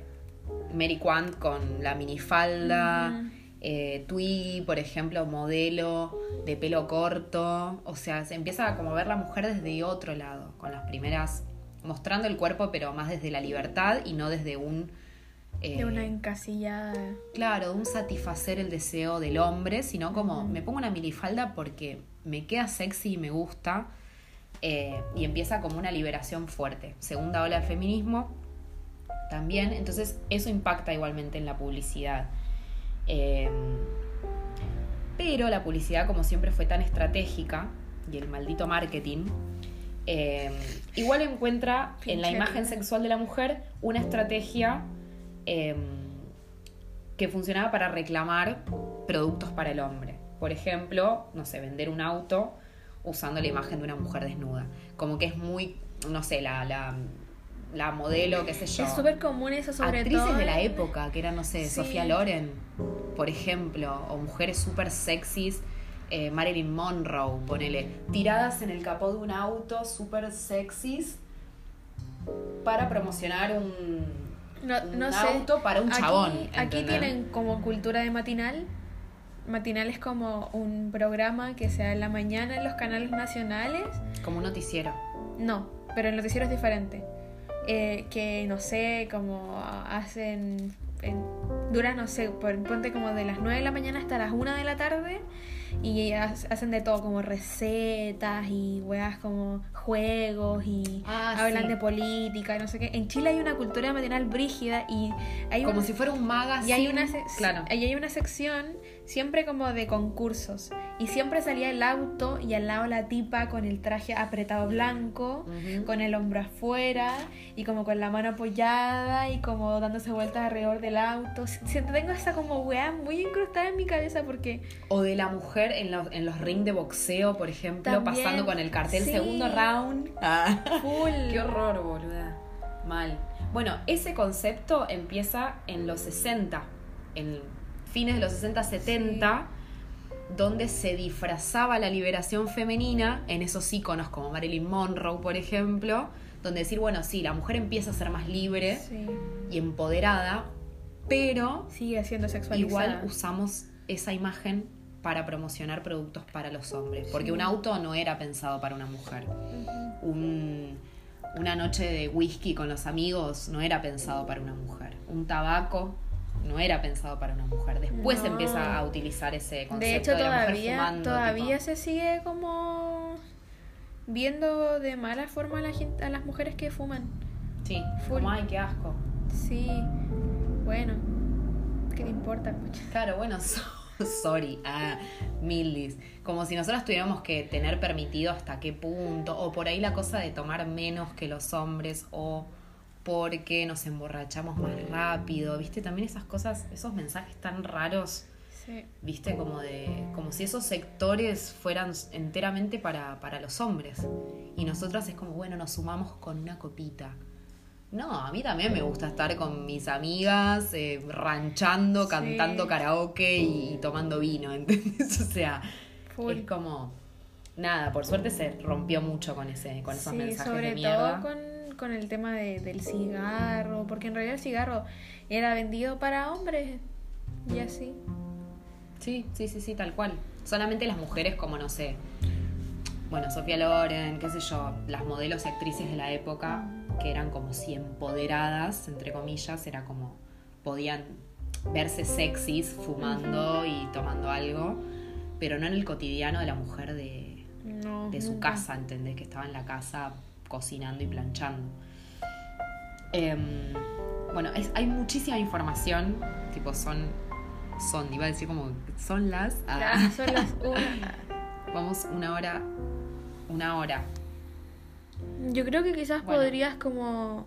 Mary Quant con la minifalda. Eh, Twiggy, por ejemplo, modelo de pelo corto. O sea, se empieza a como ver la mujer desde otro lado, con las primeras mostrando el cuerpo, pero más desde la libertad y no desde un... de una eh, encasillada. Claro, de un satisfacer el deseo del hombre, sino como me pongo una minifalda porque me queda sexy y me gusta. eh, y empieza como una liberación fuerte. Segunda ola del feminismo también. Entonces eso impacta igualmente en la publicidad. Eh, pero la publicidad, como siempre, fue tan estratégica y el maldito marketing, eh, igual encuentra en la imagen sexual de la mujer una estrategia eh, que funcionaba para reclamar productos para el hombre. Por ejemplo, no sé, vender un auto usando la imagen de una mujer desnuda. Como que es muy, no sé, la, la, la modelo, qué sé yo. Es súper común eso, sobre Actrices todo. de la época, que eran, no sé, Sí. Sofía Loren, por ejemplo, o mujeres súper sexys, eh, Marilyn Monroe, ponele, tiradas en el capó de un auto súper sexys para promocionar un, No, un no sé. auto para un Aquí- chabón. Aquí ¿entendés? tienen como cultura de matinal. Matinal es como un programa que se da en la mañana en los canales nacionales. Como un noticiero. No, pero el noticiero es diferente. Eh, que no sé, como hacen. En, dura, no sé, por, ponte como de las 9 de la mañana hasta las 1 de la tarde. Y ha- hacen de todo, como recetas y weas como juegos y Ah, hablan sí. de política y no sé qué. En Chile hay una cultura matinal brígida y hay Como un- si fuera un magazine. y hay una, sec- Claro. y hay una sección siempre como de concursos. Y siempre salía el auto y al lado la tipa con el traje apretado blanco, con el hombro afuera y como con la mano apoyada y como dándose vueltas alrededor del auto. Si- si- Tengo esa como weá muy incrustada en mi cabeza porque O de la mujer en los, en los ring de boxeo, por ejemplo, También, pasando con el cartel sí. segundo round. Ah. full. Qué horror, boluda. Mal. Bueno, ese concepto empieza en los 60, en fines de los 60, 70, donde se disfrazaba la liberación femenina en esos íconos como Marilyn Monroe, por ejemplo, donde decir, bueno, sí, la mujer empieza a ser más libre Sí, y empoderada, pero sigue siendo sexualizada. igual usamos esa imagen para promocionar productos para los hombres, porque Sí. un auto no era pensado para una mujer un- una noche de whisky con los amigos no era pensado para una mujer. Un tabaco no era pensado para una mujer. Después se No. empieza a utilizar ese concepto De de, hecho, la mujer todavía, fumando. todavía tipo. se sigue como viendo de mala forma a, la gente, a las mujeres que fuman. Sí, ay, qué asco. Sí, bueno, ¿qué te importa? pucha? Claro, bueno, so- sorry, ah, Mildis. Como si nosotros tuviéramos que tener permitido hasta qué punto, o por ahí la cosa de tomar menos que los hombres, o porque nos emborrachamos más rápido, ¿viste? También esas cosas, esos mensajes tan raros. Sí. viste como de como si esos sectores fueran enteramente para, para los hombres y nosotras es como bueno nos sumamos con una copita no a mí también me gusta estar con mis amigas eh, ranchando Sí. cantando karaoke y, tomando vino ¿entendés? o sea Full. es como nada por suerte se rompió mucho con ese con esos Sí, mensajes sobre de mierda todo con, con el tema de- del cigarro, porque en realidad el cigarro era vendido para hombres y así. Sí, sí, sí, sí, tal cual. Solamente las mujeres como, no sé, bueno, Sofía Loren, qué sé yo, las modelos y actrices de la época, que eran como si empoderadas, entre comillas, era como, podían verse sexys fumando y tomando algo, pero no en el cotidiano de la mujer de, No, de su nunca. casa, ¿entendés? Que estaba en la casa cocinando y planchando. Em, bueno, es- hay muchísima información, tipo son, son, iba a decir como, son las, ah, Ya, son las una. vamos una hora, una hora. Yo creo que quizás Bueno. podrías como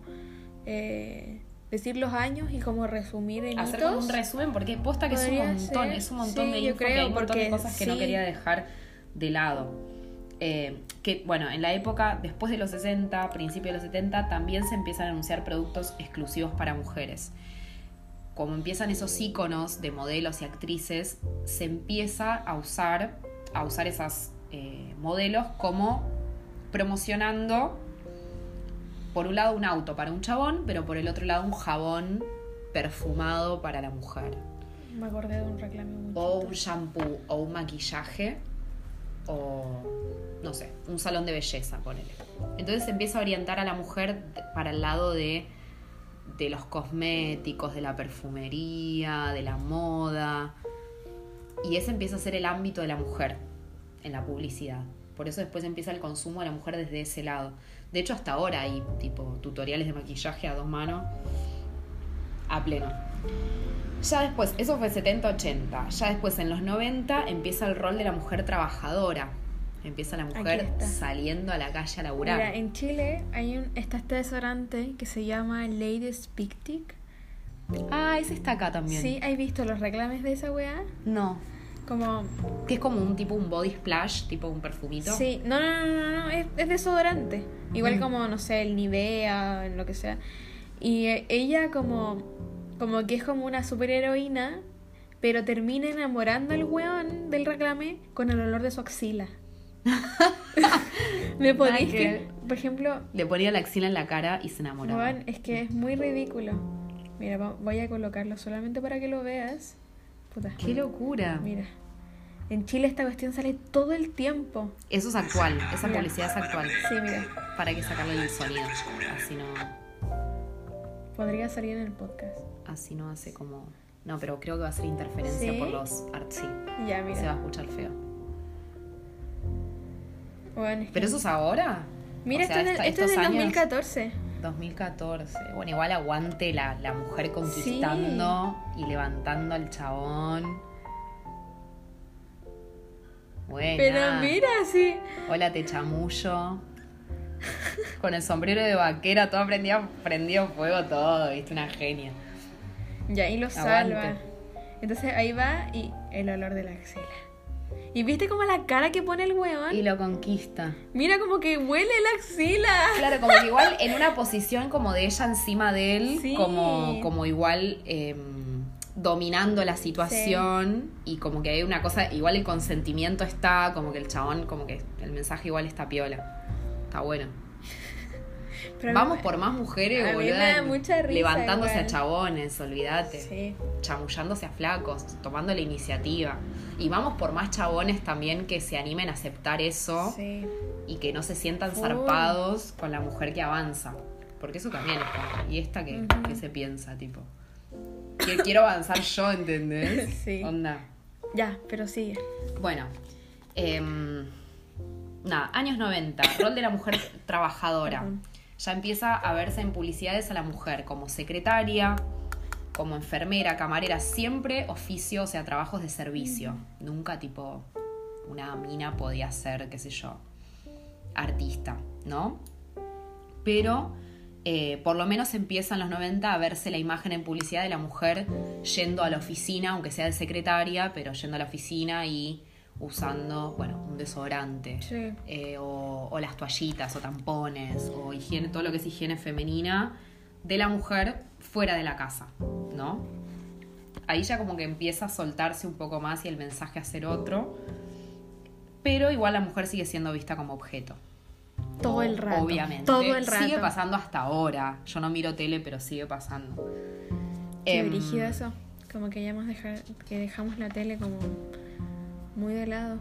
eh, decir los años y como resumir en Hacer hitos. como un resumen, porque posta que es un montón, ser, es un montón sí, de yo info, que hay un montón de cosas que no quería dejar de lado. Eh, que bueno, en la época, después de los 60, principios de los 70, también se empiezan a anunciar productos exclusivos para mujeres. Como empiezan esos íconos de modelos y actrices, se empieza a usar, a usar esas eh, modelos como promocionando, por un lado un auto para un chabón, pero por el otro lado un jabón perfumado para la mujer. Me acordé de un reclamo muy o un shampoo o un maquillaje o no sé, un salón de belleza, ponele. Entonces empieza a orientar a la mujer para el lado de, de los cosméticos, de la perfumería, de la moda. Y ese empieza a ser el ámbito de la mujer en la publicidad. Por eso después empieza el consumo de la mujer desde ese lado. De hecho, hasta ahora hay tipo tutoriales de maquillaje a dos manos a pleno. Ya después, eso fue 70-80. Ya después, en los 90, empieza el rol de la mujer trabajadora. Empieza la mujer saliendo a la calle a laburar. Mira, en Chile hay un, está este desodorante que se llama Ladies Pictic. Ah, ese está acá también. ¿Sí? ¿Has visto los reclames de esa weá? No. Como... Que es como un tipo, un body splash, tipo un perfumito. Sí, no, no, no, no, no, es, es desodorante. Igual Mm. como, no sé, el Nivea, lo que sea. Y eh, ella como, como que es como una superheroína, pero termina enamorando al weón del reclame con el olor de su axila. ¿Me podéis que por ejemplo, Le ponía la axila en la cara y se enamoraba. weón, es que es muy ridículo. Mira, voy a colocarlo solamente para que lo veas. Puta. ¡Qué locura! Mira. En Chile esta cuestión sale todo el tiempo. Eso es actual, esa Mira. publicidad es actual. Sí, mira. Para que sacarle el sonido. Así no, Podría salir en el podcast. así no hace como. No, pero creo que va a ser interferencia ¿Sí? por los art, sí. Ya, Se va mira. a escuchar feo. Bueno, es que- ¿Pero eso es ahora? Mira, O sea, esto, es del- esta- esto es estos del años- 2014. 2014. Bueno, igual aguante la, la mujer conquistando y levantando al chabón. Buena. Pero mira, sí. Hola, te chamullo. Con el sombrero de vaquera, todo prendido, prendido fuego, todo, viste, una genia. Ya, y lo Aguante. salva. Entonces ahí va y el olor de la axila. ¿Y viste como la cara que pone el weón? Y lo conquista. Mira como que huele la axila. Claro, como que igual en una posición como de ella encima de él, Sí. como, como igual em, dominando la situación y como que hay una cosa, igual el consentimiento está, como que el chabón, como que el mensaje igual está piola. Está bueno. Pero Vamos por más mujeres, a mí boluda, me da mucha risa levantándose igual. a chabones, olvídate. Sí. chamullándose a flacos, tomando la iniciativa. Y vamos por más chabones también que se animen a aceptar eso Sí. y que no se sientan zarpados con la mujer que avanza. Porque eso también está. Y esta que, que se piensa, tipo. Que quiero avanzar yo, ¿entendés? Sí. Onda. Ya, pero sigue. Bueno. em, nada, años 90. Rol de la mujer trabajadora. Ya empieza a verse en publicidades a la mujer como secretaria, como enfermera, camarera, siempre oficio, o sea, trabajos de servicio. Nunca tipo una mina podía ser, qué sé yo, artista, ¿no? Pero eh, por lo menos empieza en los 90 a verse la imagen en publicidad de la mujer yendo a la oficina, aunque sea de secretaria, pero yendo a la oficina y usando, bueno, un desodorante. Sí. Eh, o, o las toallitas o tampones o higiene, todo lo que es higiene femenina de la mujer fuera de la casa, ¿no? Ahí ya como que empieza a soltarse un poco más y el mensaje a ser otro, pero igual la mujer sigue siendo vista como objeto. Todo el rato. Obviamente. Todo el rato. Sigue pasando hasta ahora. Yo no miro tele, pero sigue pasando. Qué brígido eso. Como que, ya hemos dejar, que dejamos la tele como muy de lado.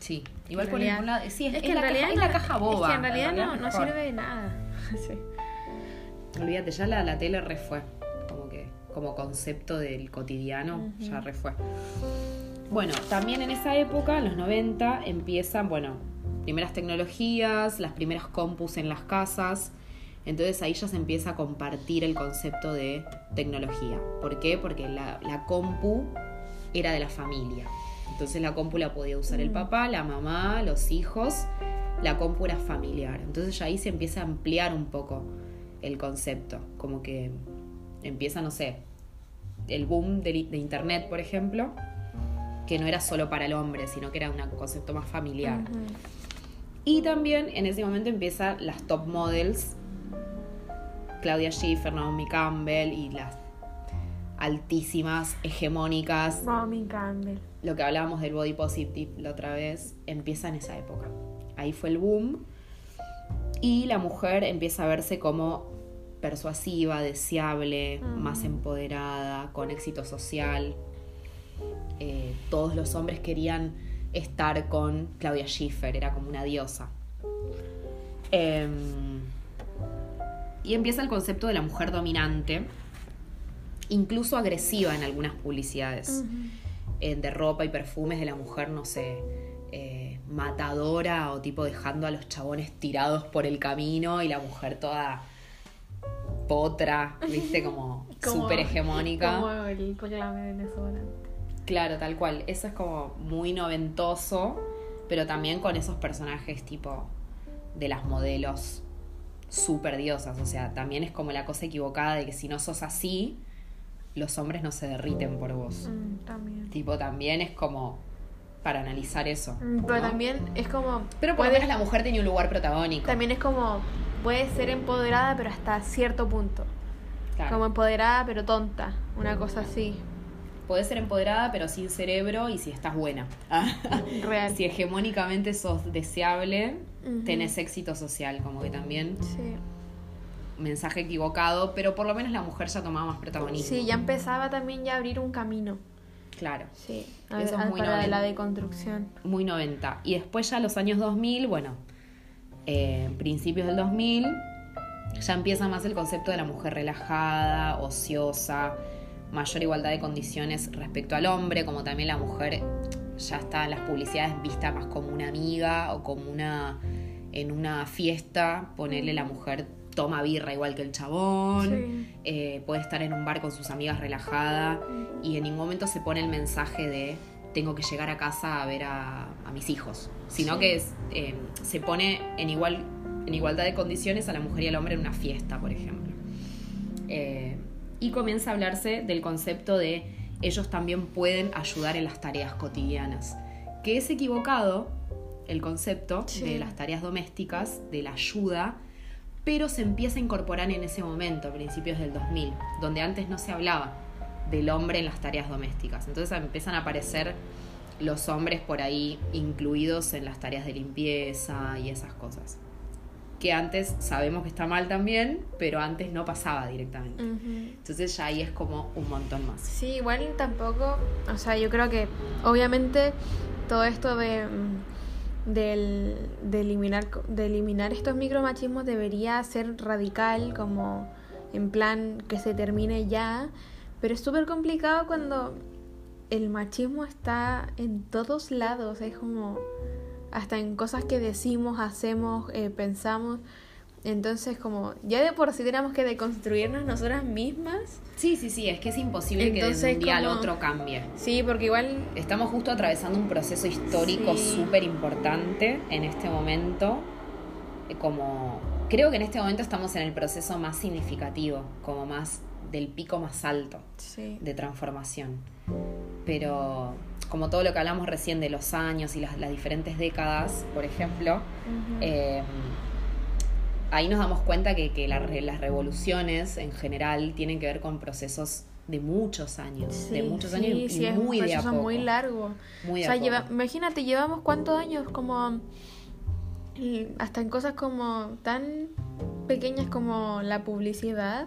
Sí, igual por ningún lado. Sí, es, que en la, realidad caja, es la caja boba. Es que en realidad no, no sirve de nada. Sí. Olvídate, ya la, la tele refue. Como que, como concepto del cotidiano, Ujú. ya refue. Bueno, también en esa época, en los 90, empiezan, bueno, primeras tecnologías, las primeras compus en las casas. Entonces ahí ya se empieza a compartir el concepto de tecnología. ¿Por qué? Porque la, la compu era de la familia. Entonces la compu la podía usar el Mm. papá, la mamá, los hijos. La compu era familiar. Entonces ya ahí se empieza a ampliar un poco el concepto. Como que empieza, no sé, el boom de, de internet, por ejemplo, que no era solo para el hombre, sino que era un concepto más familiar. Y también en ese momento empiezan las top models, Claudia Schiffer, Naomi Campbell y las altísimas, hegemónicas, Mami Campbell. Lo que hablábamos del body positive la otra vez, empieza en esa época. Ahí fue el boom y la mujer empieza a verse como persuasiva, deseable, Mm. más empoderada, con éxito social. Eh, todos los hombres querían estar con Claudia Schiffer, era como una diosa. Em, y empieza el concepto de la mujer dominante, incluso agresiva en algunas publicidades eh, de ropa y perfumes de la mujer, no sé, eh, matadora o tipo dejando a los chabones tirados por el camino y la mujer toda potra, viste, como súper hegemónica. Como el venezolano. Claro, tal cual. Eso es como muy noventoso, pero también con esos personajes tipo de las modelos super diosas. O sea, también es como la cosa equivocada de que si no sos así, los hombres no se derriten por vos. Mm, también. Tipo, también es como para analizar eso. Mm, Pero ¿no? también es como. Pero por lo menos la mujer tenía un lugar protagónico. También es como. Puede ser empoderada, pero hasta cierto punto. Claro. Como empoderada, pero tonta. Una cosa así. Podés ser empoderada, pero sin cerebro y si estás buena. Real. si hegemónicamente sos deseable, Ujú. tenés éxito social, como que también Sí. Mensaje equivocado, pero por lo menos la mujer ya tomaba más protagonismo. Sí, ya empezaba también ya a abrir un camino. Claro, Sí. a- Eso es muy para noven- la deconstrucción. muy 90. Y después ya los años 2000, bueno, eh, principios del 2000, ya empieza más el concepto de la mujer relajada, ociosa, mayor igualdad de condiciones respecto al hombre, como también la mujer ya está en las publicidades vista más como una amiga o como una en una fiesta, ponerle la mujer toma birra igual que el chabón, Sí. eh, puede estar en un bar con sus amigas relajada y en ningún momento se pone el mensaje de tengo que llegar a casa a ver a, a mis hijos, sino Sí. que es, eh, se pone en, igual, en igualdad de condiciones a la mujer y al hombre en una fiesta, por ejemplo. Eh, y comienza a hablarse del concepto de ellos también pueden ayudar en las tareas cotidianas, que es equivocado el concepto Sí. de las tareas domésticas, de la ayuda, pero se empieza a incorporar en ese momento, a principios del 2000, donde antes no se hablaba del hombre en las tareas domésticas. Entonces empiezan a aparecer los hombres por ahí incluidos en las tareas de limpieza y esas cosas. Que antes sabemos que está mal también, pero antes no pasaba directamente. Entonces ya ahí es como un montón más. Sí, igual tampoco, o sea, yo creo que obviamente todo esto de, mm, del- de, eliminar, de eliminar estos micromachismos debería ser radical, como en plan que se termine ya, pero es súper complicado cuando el machismo está en todos lados, es como hasta en cosas que decimos, hacemos, eh, pensamos. Entonces, como ya de por sí tenemos que deconstruirnos nosotras mismas. Sí, sí, sí, es que es imposible que de un día al como- otro cambie. Sí, porque igual Estamos justo atravesando un proceso histórico Sí. súper importante en este momento. Eh, Como creo que en este momento estamos en el proceso más significativo, como más del pico más alto Sí. de transformación. Pero como todo lo que hablamos recién de los años y las, las diferentes décadas, por ejemplo, eh, ahí nos damos cuenta que, que la las revoluciones en general tienen que ver con procesos de muchos años, de muchos sí, años y sí, es un muy de a proceso poco. muy largo. Muy o sea, lleva- imagínate, llevamos cuántos años como hasta en cosas como tan pequeñas como la publicidad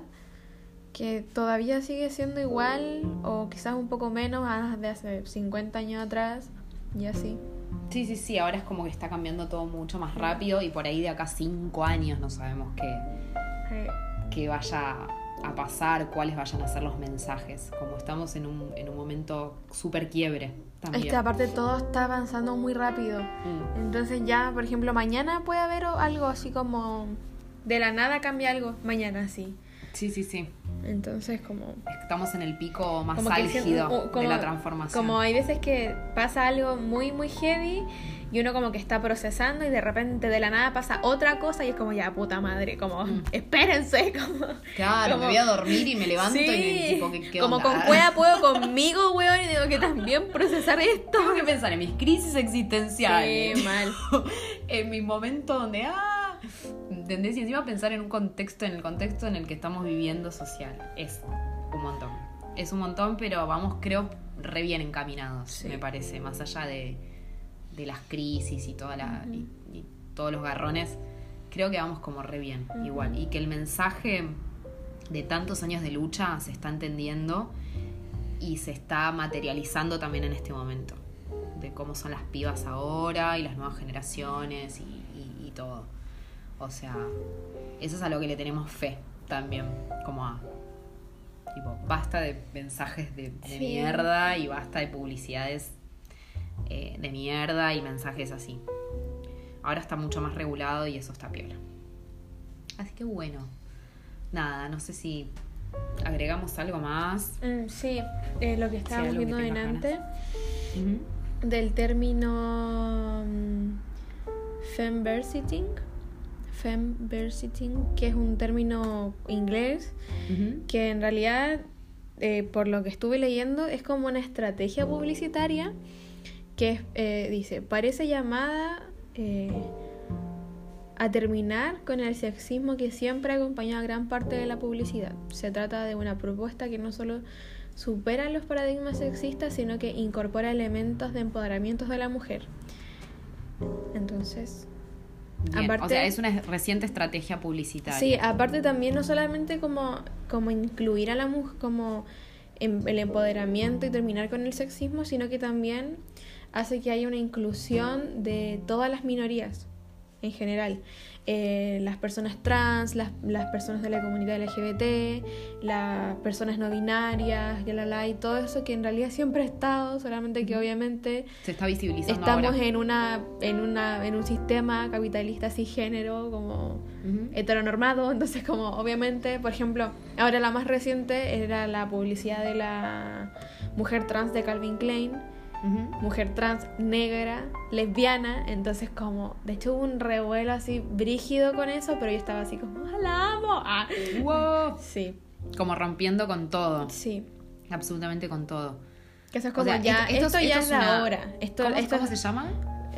que todavía sigue siendo igual o quizás un poco menos de hace 50 años atrás y así. Sí, sí, sí, ahora es como que está cambiando todo mucho más rápido y por ahí de acá cinco años no sabemos qué, qué vaya a pasar, cuáles vayan a ser los mensajes. Como estamos en un, en un momento súper quiebre también. Es que aparte todo está avanzando muy rápido. Mm. Entonces ya, por ejemplo, mañana puede haber algo así como de la nada cambia algo, mañana sí. Sí, sí, sí. Entonces como Estamos en el pico más como álgido de la transformación. Como hay veces que pasa algo muy muy heavy y uno como que está procesando y de repente de la nada pasa otra cosa y es como ya puta madre, como Mm. espérense, como Claro, como- me voy a dormir y me levanto y Sí, tipo, ¿qué, qué como onda? con cueva puedo conmigo, weón, y tengo que también procesar esto. Tengo que pensar en mis crisis existenciales. Sí, mal. en mi momento donde, ah, ¿entendés? Y encima pensar en un contexto, en el contexto en el que estamos viviendo social. Es un montón. Es un montón, pero vamos, creo, re bien encaminados, Sí. me parece, más allá de, de las crisis y, toda la, y, y todos los garrones. Creo que vamos como re bien, igual. Y que el mensaje de tantos años de lucha se está entendiendo y se está materializando también en este momento de cómo son las pibas ahora y las nuevas generaciones y todo. O sea, eso es a lo que le tenemos fe también, como a... Tipo, basta de mensajes de, de Sí. mierda y basta de publicidades eh, de mierda y mensajes así. Ahora está mucho más regulado y eso está piola. Así que bueno, nada, no sé si agregamos algo más. Mm, sí, eh, lo que estábamos que viendo Ujú. del término mm, femversiting, femversiting, que es un término inglés que en realidad, eh, por lo que estuve leyendo, es como una estrategia publicitaria que eh, dice, parece llamada eh, a terminar con el sexismo que siempre ha acompañado a gran parte de la publicidad. Se trata de una propuesta que no solo supera los paradigmas sexistas, sino que incorpora elementos de empoderamiento de la mujer. Entonces, Bien, Aparte- o sea, es una reciente estrategia publicitaria. Sí, aparte también no solamente como, como incluir a la mujer, como em- el empoderamiento y terminar con el sexismo, sino que también hace que haya una inclusión de todas las minorías en general. Eh, las personas trans, las, las personas de la comunidad LGBT, las personas no binarias, ya la, la, y todo eso que en realidad siempre ha estado, solamente que obviamente Se está visibilizando estamos ahora. en una en una en un sistema capitalista cisgénero como heteronormado entonces como obviamente por ejemplo ahora la más reciente era la publicidad de la mujer trans de Calvin Klein Mujer trans negra lesbiana entonces como de hecho hubo un revuelo así brígido con eso pero yo estaba así como "Ah, la amo ah. Wow. sí Como rompiendo con todo. sí Absolutamente con todo. que eso es O como sea, ya esto- esto, esto ya es es la hora esto ¿Cómo, esto cómo se llama?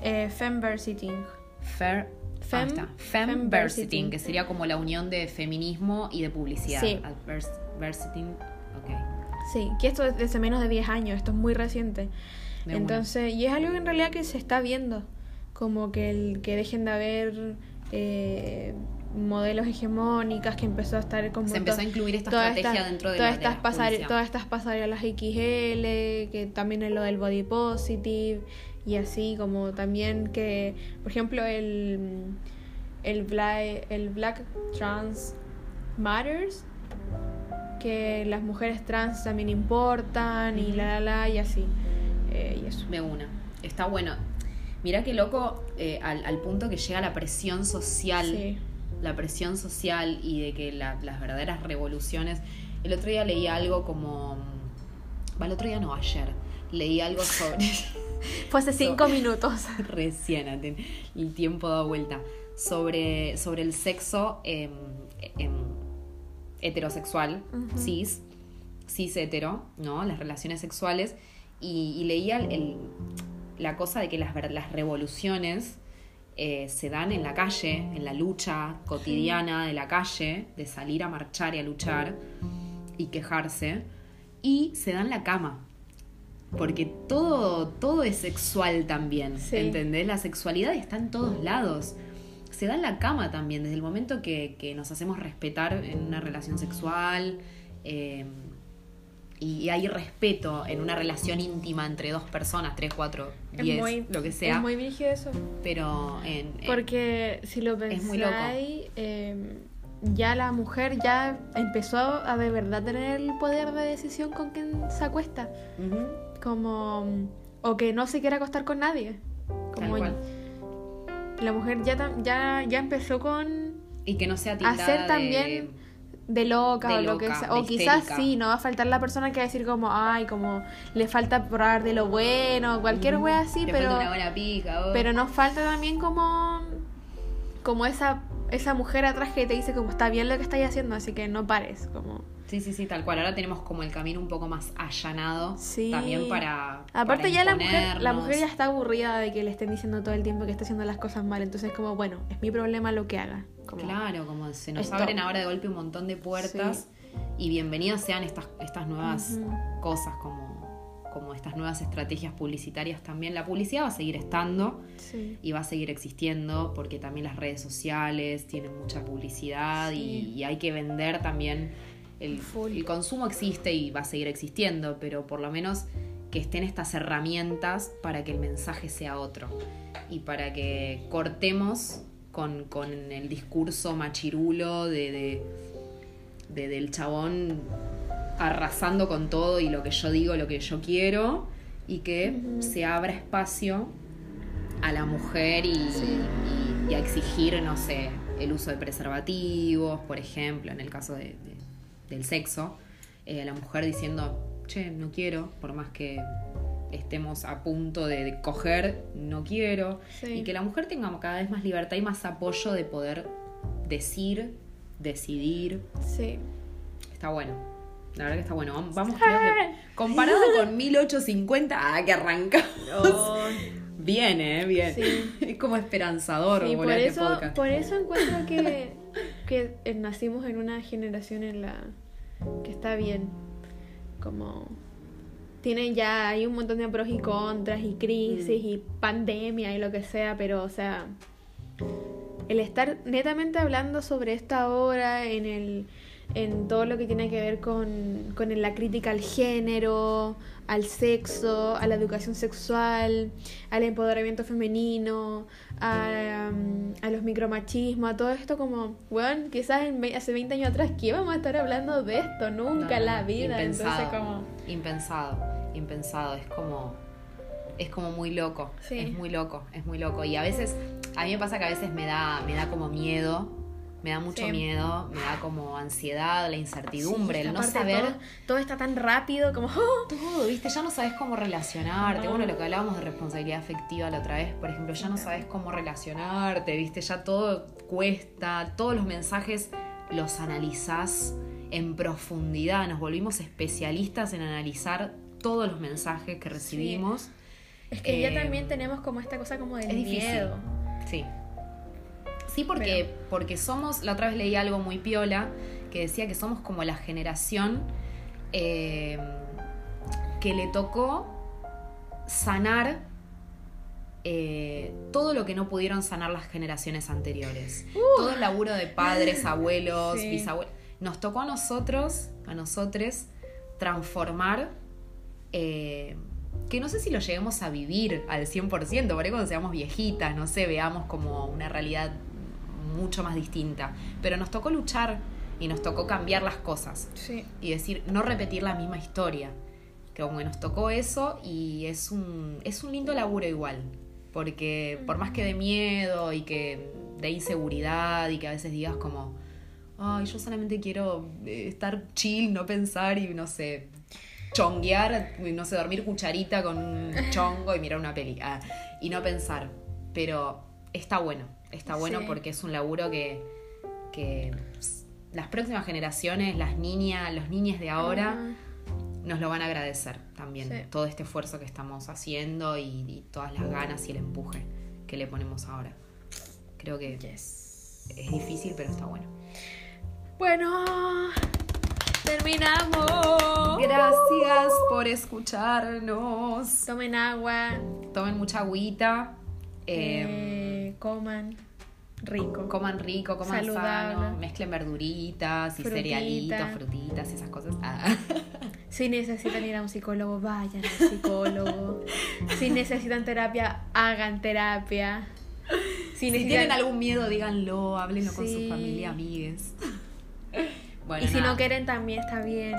eh, femversiting Fair. Fem- ahí está. femversiting. Que sería como la unión de feminismo y de publicidad. Sí. Adversiting. Ok. Sí, que esto es de hace menos de 10 años, esto es muy reciente. De una. Entonces, y es algo que en realidad que se está viendo, como que el que dejen de haber eh, modelos hegemónicas, que empezó a estar como... Se empezó a incluir esta estrategia esta- dentro de todas la, de estas. Todas estas pasarelas XL, que también es lo del body positive, y así como también que, por ejemplo, el, el, Black, el Black Trans Matters, que las mujeres trans también importan y la la la y así. Eh, y eso. De una. Está bueno. Mirá qué loco eh, al, al punto que llega la presión social. Sí. La presión social y de que la- las verdaderas revoluciones. El otro día leí algo como. Va, el otro día no, ayer. Leí algo sobre. Fue hace cinco minutos. Recién, el tiempo da vuelta. Sobre, sobre el sexo em, em, heterosexual, cis, cis hetero, ¿no? Las relaciones sexuales. Y, y leía el- la cosa de que las, las revoluciones eh, se dan en la calle, en la lucha cotidiana de la calle, de salir a marchar y a luchar y quejarse, y se da en la cama. Porque todo, todo es sexual también, Sí. ¿entendés? La sexualidad está en todos lados. Se da en la cama también, desde el momento que, que nos hacemos respetar en una relación sexual eh, y hay respeto en una relación íntima entre dos personas, tres, cuatro, diez, muy- lo que sea. Es muy brígido eso. Pero en, en- Porque si lo pensáis, eh, ya la mujer ya empezó a de verdad tener el poder de decisión con quien se acuesta. Como. O que no se quiera acostar con nadie. Como la mujer ya, ya, ya empezó con Y que no sea tildada hacer también de loca de o lo que loca, sea. O quizás histérica. sí, no va a faltar la persona que va a decir como, ay, como le falta probar de lo bueno, cualquier wea así, te pero, una buena pica, oh. pero nos falta también como, como esa, esa mujer atrás que te dice como está bien lo que estáis haciendo, así que no pares, como... Sí, sí, sí, tal cual. Ahora tenemos como el camino un poco más allanado. Sí. También para. Aparte para ya la mujer, la mujer ya está aburrida de que le estén diciendo todo el tiempo que está haciendo las cosas mal, entonces como, bueno, es mi problema lo que haga. Como, Claro, como se nos abren ahora de golpe un montón de puertas y bienvenidas sean estas, estas nuevas cosas, como, como estas nuevas estrategias publicitarias también. La publicidad va a seguir estando Sí. y va a seguir existiendo porque también las redes sociales tienen mucha publicidad y hay que vender también. El, el consumo existe y va a seguir existiendo, pero por lo menos que estén estas herramientas para que el mensaje sea otro. Y para que cortemos con, con el discurso machirulo de, de- de- del chabón arrasando con todo y lo que yo digo, lo que yo quiero y que se abra espacio a la mujer y, Sí. y- y a exigir, no sé, el uso de preservativos, por ejemplo, en el caso de- del sexo, eh, la mujer diciendo, che, no quiero, por más que estemos a punto de, de coger, no quiero, Sí. y que la mujer tenga cada vez más libertad y más apoyo de poder decir, decidir, Sí. está bueno. La verdad que está bueno. Vamos, creo que comparado con 1850, ah, que arranca. Bien, eh, bien. Sí. Es como esperanzador Sí, por este eso, podcast. por eso encuentro que, que eh, nacimos en una generación en la que está bien. Como tienen ya, hay un montón de pros y contras y crisis Mm. y pandemia y lo que sea, pero o sea, el estar netamente hablando sobre esta obra en el en todo lo que tiene que ver con, con la crítica al género, al sexo, a la educación sexual, al empoderamiento femenino, a, um, a los micromachismos, a todo esto como, bueno, quizás en hace 20 años atrás, ¿qué vamos a estar hablando de esto? Nunca en la vida. Impensado, Entonces como... impensado, impensado. Es como, es como muy loco. Sí. Es muy loco, es muy loco. Y a veces, a mí me pasa que a veces me da, me da como miedo. Me da mucho Sí. miedo, me da como ansiedad, la incertidumbre, Sí, el no saber Todo, todo está tan rápido como... ¡oh! todo, ¿viste? Ya no sabes cómo relacionarte. No. Bueno, lo que hablábamos de responsabilidad afectiva la otra vez, por ejemplo, ya no sabes cómo relacionarte, ¿viste? Ya todo cuesta, todos los mensajes los analizás en profundidad. Nos volvimos especialistas en analizar todos los mensajes que recibimos. Es que ya Eh, también tenemos como esta cosa como del es difícil. miedo. Sí. Sí, porque, porque somos, la otra vez leí algo muy piola que decía que somos como la generación eh, que le tocó sanar eh, todo lo que no pudieron sanar las generaciones anteriores. Todo el laburo de padres, abuelos, Sí. bisabuelos. Nos tocó a nosotros, a nosotros, transformar eh, que no sé si lo lleguemos a vivir al 100%, por ahí cuando seamos viejitas, no sé, veamos como una realidad mucho más distinta. Pero nos tocó luchar y nos tocó cambiar las cosas Sí. y decir, no repetir la misma historia. Que como que nos tocó eso y es un, es un lindo laburo igual. Porque por más que de miedo y que de inseguridad y que a veces digas como, ay, yo solamente quiero eh, estar chill, no pensar y no sé, chonguear, no sé, dormir cucharita con un chongo y mirar una peli. ah, y no pensar. Pero está bueno, está bueno Sí. porque es un laburo que, que las próximas generaciones, las niñas, los niños de ahora, nos lo van a agradecer también. Sí. Todo este esfuerzo que estamos haciendo y, y todas las ganas y el empuje que le ponemos ahora. Creo que Yes. es difícil, pero está bueno. Bueno, terminamos. Gracias por escucharnos. Tomen agua, Tomen mucha agüita. Eh, eh, coman rico. Coman rico, coman Saludable. sano, mezclen verduritas y Frutita. cerealitos, frutitas y esas cosas. Ah. Si necesitan ir a un psicólogo, vayan al psicólogo. si necesitan terapia, hagan terapia. Si, Si necesitan- tienen algún miedo, díganlo, háblenlo con su familia, amigues. Bueno, y si nada, no quieren, también está bien.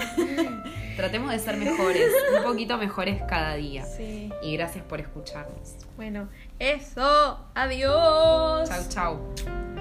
tratemos de ser mejores, un poquito mejores cada día. Sí. Y gracias por escucharnos. Bueno, eso. Adiós. Chau, chau.